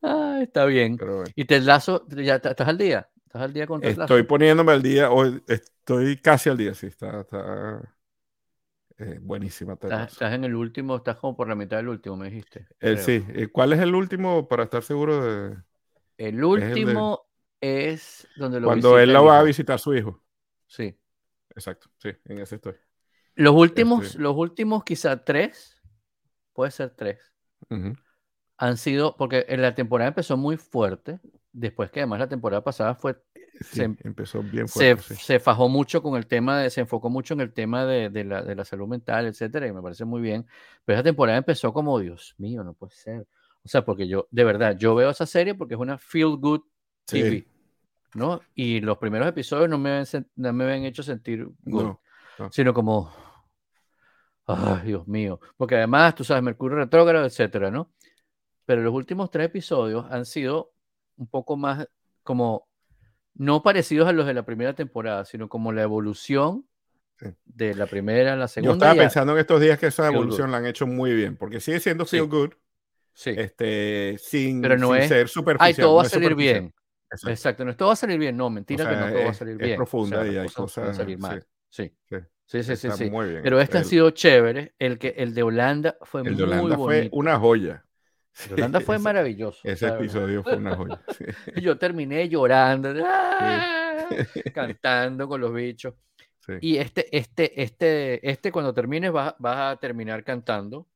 Ah, está bien. Y te lazo, ya estás al día. ¿Estás al día con Estoy poniéndome al día, hoy estoy casi al día, sí, está, eh, buenísima. Ted Estás, en el último, estás como por la mitad del último, me dijiste. Eh, sí, eh, ¿cuál es el último para estar seguro de El el de- último es donde lo cuando él lo va a visitar a su hijo? Sí. Exacto, sí, en ese estoy. Los últimos, Este- los últimos quizá tres, puede ser tres, han sido, porque en la temporada empezó muy fuerte, después que además la temporada pasada fue, Sí, Se- empezó bien se, fuerte, sí. se fajó mucho con el tema, de, se enfocó mucho en el tema de, de la, de la salud mental, etcétera, y me parece muy bien. Pero esa temporada empezó como, Dios mío, no puede ser. O sea, porque yo, de verdad, yo veo esa serie porque es una feel good Sí. ¿No? Y los primeros episodios no me habían, no me habían hecho sentir good, No, no. sino como, ay, Dios mío. Porque además, tú sabes, Mercurio retrógrado, etcétera, ¿no? Pero los últimos tres episodios han sido un poco más como, no parecidos a los de la primera temporada, sino como la evolución Sí. de la primera a la Yo segunda. estaba y a- pensando en estos días que esa evolución la han hecho muy bien, porque sigue siendo Sí. feel good, Sí. este, sin, Pero no sin es, ser superficial. Ay, todo va no a es salir bien. Exacto. Exacto, no, esto va a salir bien. No, mentira O que no sea, todo va a es- salir es bien. O profunda sea, y hay cosas pueden cosas- salir sí. mal. Sí, Sí, sí, sí, sí. sí. muy bien. Pero este ha El- sido chévere. El, que, el de Holanda fue El muy de Holanda fue bonito. una joya. El de Holanda fue Ese- maravilloso. Ese o sea, episodio fue una joya. Yo terminé llorando, ¡ah! cantando con los bichos. Y este, este, este, este cuando termines vas, vas a terminar cantando.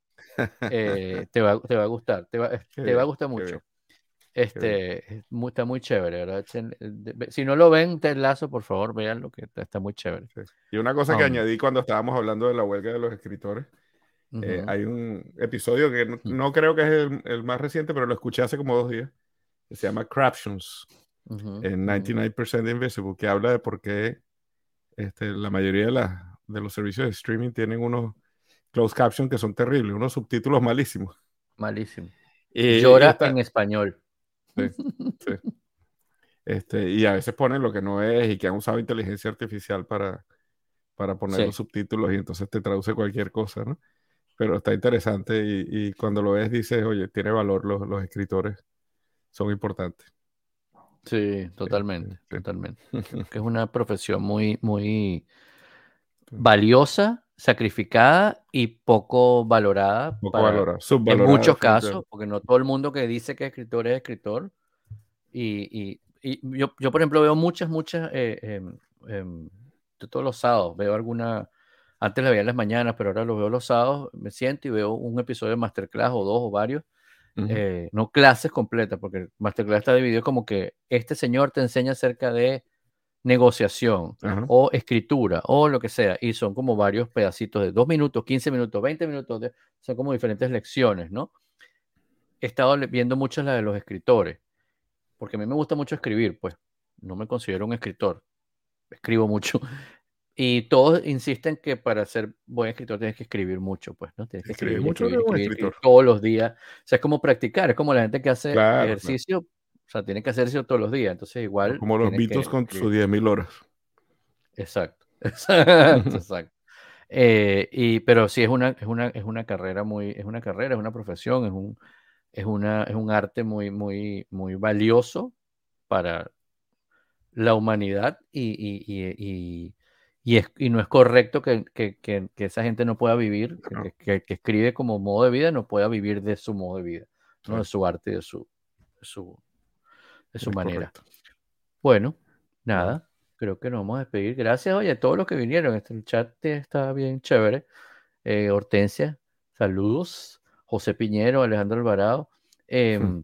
Eh, te, va, te va a gustar, te va, te va a gustar mucho. Este, muy- está muy chévere, ¿verdad? Si no lo ven, Ted Lasso, por favor, véanlo, que está, está muy chévere. Sí. Y una cosa que Um, añadí cuando estábamos hablando de la huelga de los escritores, eh, hay un episodio que no, Mm. no creo que es el, el más reciente, pero lo escuché hace como dos días, que se llama Craptions, Ujú, en ujú. 99% Invisible, que habla de por qué este, la mayoría de, los servicios de streaming tienen unos closed captions que son terribles, unos subtítulos malísimos. Malísimo. Y, Llora esta- en español. Sí, sí. Este, y a veces ponen lo que no es y que han usado inteligencia artificial para, para poner Sí. los subtítulos y entonces te traduce cualquier cosa, ¿no? Pero está interesante y, y cuando lo ves dices, oye, tiene valor los, los escritores, son importantes. Sí, totalmente, sí. totalmente. Creo que es una profesión muy, muy valiosa, sacrificada y poco valorada. Poco para- valorado, en muchos casos, porque no todo el mundo que dice que es escritor es escritor. Y, y- y yo, yo, por ejemplo, veo muchas, muchas, eh, em, de todos los sábados, veo alguna, antes la veía en las mañanas, pero ahora lo veo los sábados, me siento y veo un episodio de Masterclass o dos o varios, Ujú. eh, no clases completas, porque Masterclass está dividido como que este señor te enseña acerca de negociación Ajá. o escritura o lo que sea, y son como varios pedacitos de dos minutos, 15 minutos, 20 minutos, de- son como diferentes lecciones, ¿no? He estado viendo muchas las de los escritores, porque a mí me gusta mucho escribir, pues no me considero un escritor, escribo mucho, y todos insisten que para ser buen escritor tienes que escribir mucho, pues, ¿no? Tienes que Escribir escribir, mucho escribir, escribir, todos los días, o sea, es como practicar, es como la gente que hace Claro, claro. O sea, tiene que hacer ejercicio todos los días, entonces igual... Como los que Beatles con escribir. sus 10.000 horas. Exacto, exacto, exacto. Eh, y, pero sí es una, es una, es una carrera muy, es una carrera, es una profesión, es un, es una, es un arte muy, muy, muy valioso para la humanidad y, y, y, es, y no es correcto que, que, que, que esa gente no pueda vivir, que- No. que, que escribe como modo de vida, no pueda vivir de su modo de vida, ¿no? De su arte, de su, de su, de su Es manera. correcto. Bueno, nada, creo que nos vamos a despedir. Gracias, oye, a todos los que vinieron. Este, el chat está bien chévere. Eh, Hortensia, saludos. José Piñero, Alejandro Alvarado. Em,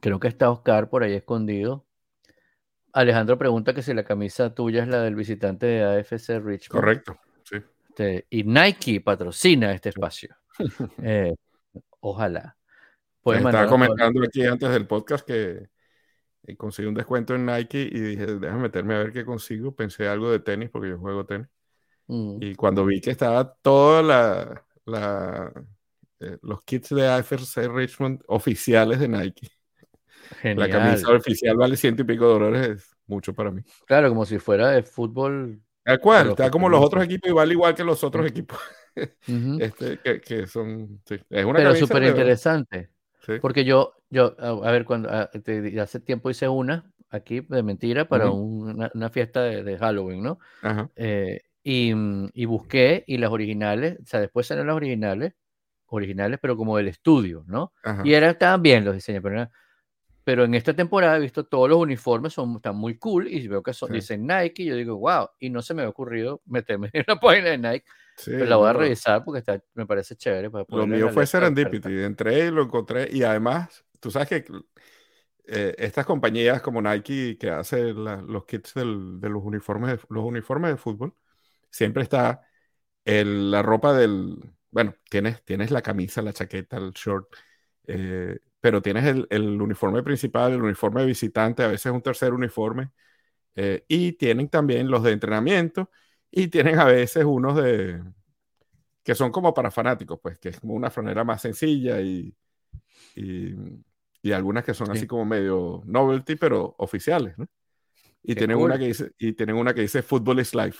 Creo que está Oscar por ahí escondido. Alejandro pregunta que si la camisa tuya es la del visitante de AFC Richmond. Correcto. Sí. Este, y Nike patrocina este espacio. Eh, ojalá. Pueden Estaba comentando aquí antes del podcast que eh, conseguí un descuento en Nike y dije, déjame meterme a ver qué consigo. Pensé algo de tenis porque yo juego tenis. Mm, Y cuando vi que estaba toda la, la, eh, los kits de AFC Richmond oficiales de Nike. La genial. camisa oficial vale ciento y pico dólares, es mucho para mí. Claro, como si fuera de fútbol. Tal cual, está como los otros equipos y vale igual que los otros equipos. Ujú. Este, que, que son, sí, es una Pero súper de- interesante. Sí. Porque yo, yo, a, ver, cuando a- te- hace tiempo hice una aquí de mentira para Ujú. una, una fiesta de, de Halloween, ¿no? Eh, Y, y busqué y las originales, o sea, después salieron las originales, originales, pero como del estudio, ¿no? Y eran, estaban bien los diseños, pero, era- pero en esta temporada he visto todos los uniformes, son, están muy cool y veo que son, Sí. dicen Nike y yo digo, wow, y no se me ha ocurrido meterme en la página de Nike, Sí, pero la voy a revisar porque está, me parece chévere. para Lo ponerla en mío fue serendipity. Entré y lo encontré. Y además, tú sabes que eh, estas compañías como Nike que hace la- los kits del- de los uniformes, de, los uniformes de fútbol, siempre está el- la ropa del. Bueno, tienes, tienes la camisa, la chaqueta, el short, eh, pero tienes el, el uniforme principal, el uniforme de visitante, a veces un tercer uniforme. eh, y tienen también los de entrenamiento y tienen a veces unos de que son como para fanáticos, pues, que es como una franela más sencilla y, y, y algunas que son Sí. así como medio novelty, pero oficiales, ¿no? Y Qué tienen cool. una que dice, y tienen una que dice Football is Life,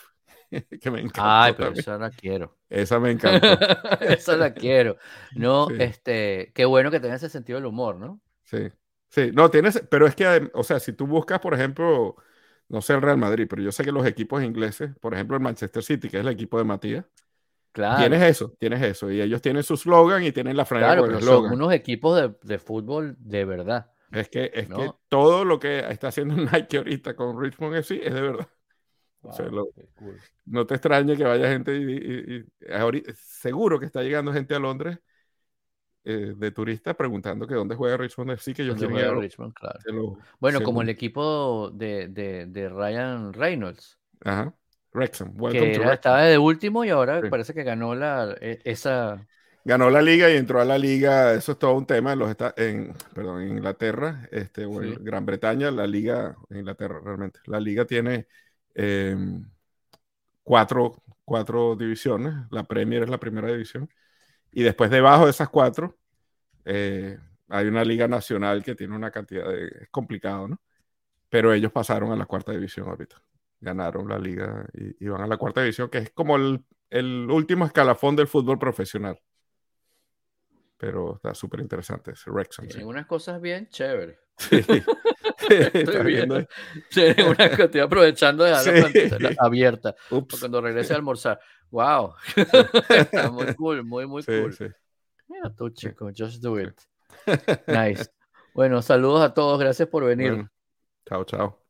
que me encantó Ay, pero también. esa la quiero. Esa me encantó. esa la quiero. No, Sí. este, qué bueno que tenga ese sentido del humor, ¿no? Sí, sí, no, tienes, pero es que, o sea, si tú buscas, por ejemplo, no sé el Real Madrid, pero yo sé que los equipos ingleses, por ejemplo, el Manchester City, que es el equipo de Matías, Claro. tienes eso, tienes eso, y ellos tienen su slogan y tienen la franela Claro, con el son unos equipos de, de fútbol de verdad. Es que, es que todo lo que está haciendo Nike ahorita con Richmond FC es de verdad. O sea, Wow, lo- qué cool. no te extrañe que vaya gente y, y- y- ahorita- seguro que está llegando gente a Londres eh, de turistas preguntando que dónde juega Richmond FC, que ir a- Richmond, claro. lo- Bueno, como lo- el equipo de, de, de Ryan Reynolds, Ajá. Wrexham, welcome que to era- Wrexham. estaba de último y ahora Sí. parece que ganó la, e- esa. Ganó la liga y entró a la liga, eso es todo un tema en los en, perdón, en Inglaterra, este, o en Sí. Gran Bretaña, la liga, en Inglaterra realmente, la liga tiene eh, cuatro, cuatro divisiones, la Premier es la primera división, y después debajo de esas cuatro eh, hay una liga nacional que tiene una cantidad de, es complicado, ¿no? Pero ellos pasaron a la cuarta división ahorita, ganaron la liga y, van a la cuarta división, que es como el último escalafón del fútbol profesional pero está súper interesante sí. Tienen unas cosas bien chéveres. Sí. Está viendo una estoy aprovechando de dejar la Sí. pantalla abierta cuando regrese a almorzar. ¡Wow! Está muy cool, muy, muy cool. Mira tú, chico, just do it. Nice. Bueno, saludos a todos, gracias por venir. Bueno, chao, chao.